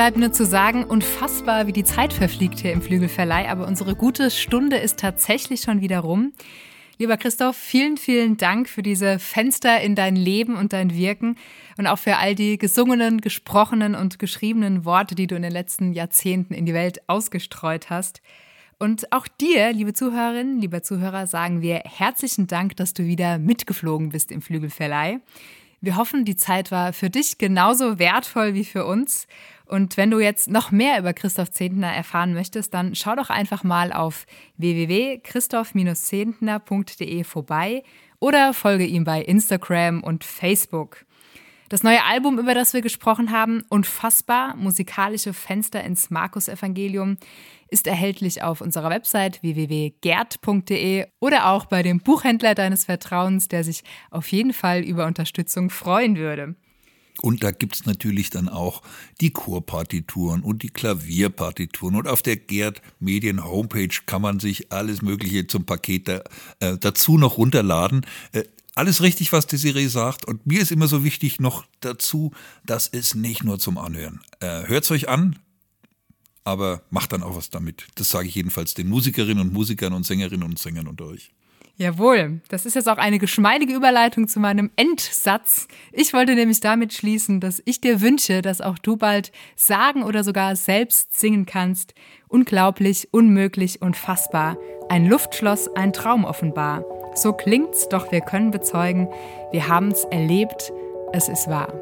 Bleibt nur zu sagen, unfassbar, wie die Zeit verfliegt hier im Flügelverleih, aber unsere gute Stunde ist tatsächlich schon wieder rum. Lieber Christoph, vielen, vielen Dank für diese Fenster in dein Leben und dein Wirken und auch für all die gesungenen, gesprochenen und geschriebenen Worte, die du in den letzten Jahrzehnten in die Welt ausgestreut hast. Und auch dir, liebe Zuhörerinnen, lieber Zuhörer, sagen wir herzlichen Dank, dass du wieder mitgeflogen bist im Flügelverleih. Wir hoffen, die Zeit war für dich genauso wertvoll wie für uns. Und wenn du jetzt noch mehr über Christoph Zehntner erfahren möchtest, dann schau doch einfach mal auf www.christoph-zehntner.de vorbei oder folge ihm bei Instagram und Facebook. Das neue Album, über das wir gesprochen haben, Unfassbar, musikalische Fenster ins Markus-Evangelium, ist erhältlich auf unserer Website www.gerd.de oder auch bei dem Buchhändler deines Vertrauens, der sich auf jeden Fall über Unterstützung freuen würde. Und da gibt es natürlich dann auch die Chorpartituren und die Klavierpartituren. Und auf der Gerd Medien Homepage kann man sich alles Mögliche zum Paket da, äh, dazu noch runterladen. Äh, alles richtig, was Desiree sagt. Und mir ist immer so wichtig noch dazu, das ist nicht nur zum Anhören. Äh, Hört es euch an, aber macht dann auch was damit. Das sage ich jedenfalls den Musikerinnen und Musikern und Sängerinnen und Sängern unter euch. Jawohl, das ist jetzt auch eine geschmeidige Überleitung zu meinem Endsatz. Ich wollte nämlich damit schließen, dass ich dir wünsche, dass auch du bald sagen oder sogar selbst singen kannst. Unglaublich, unmöglich, unfassbar. Ein Luftschloss, ein Traum offenbar. So klingt's, doch wir können bezeugen, wir haben's erlebt, es ist wahr.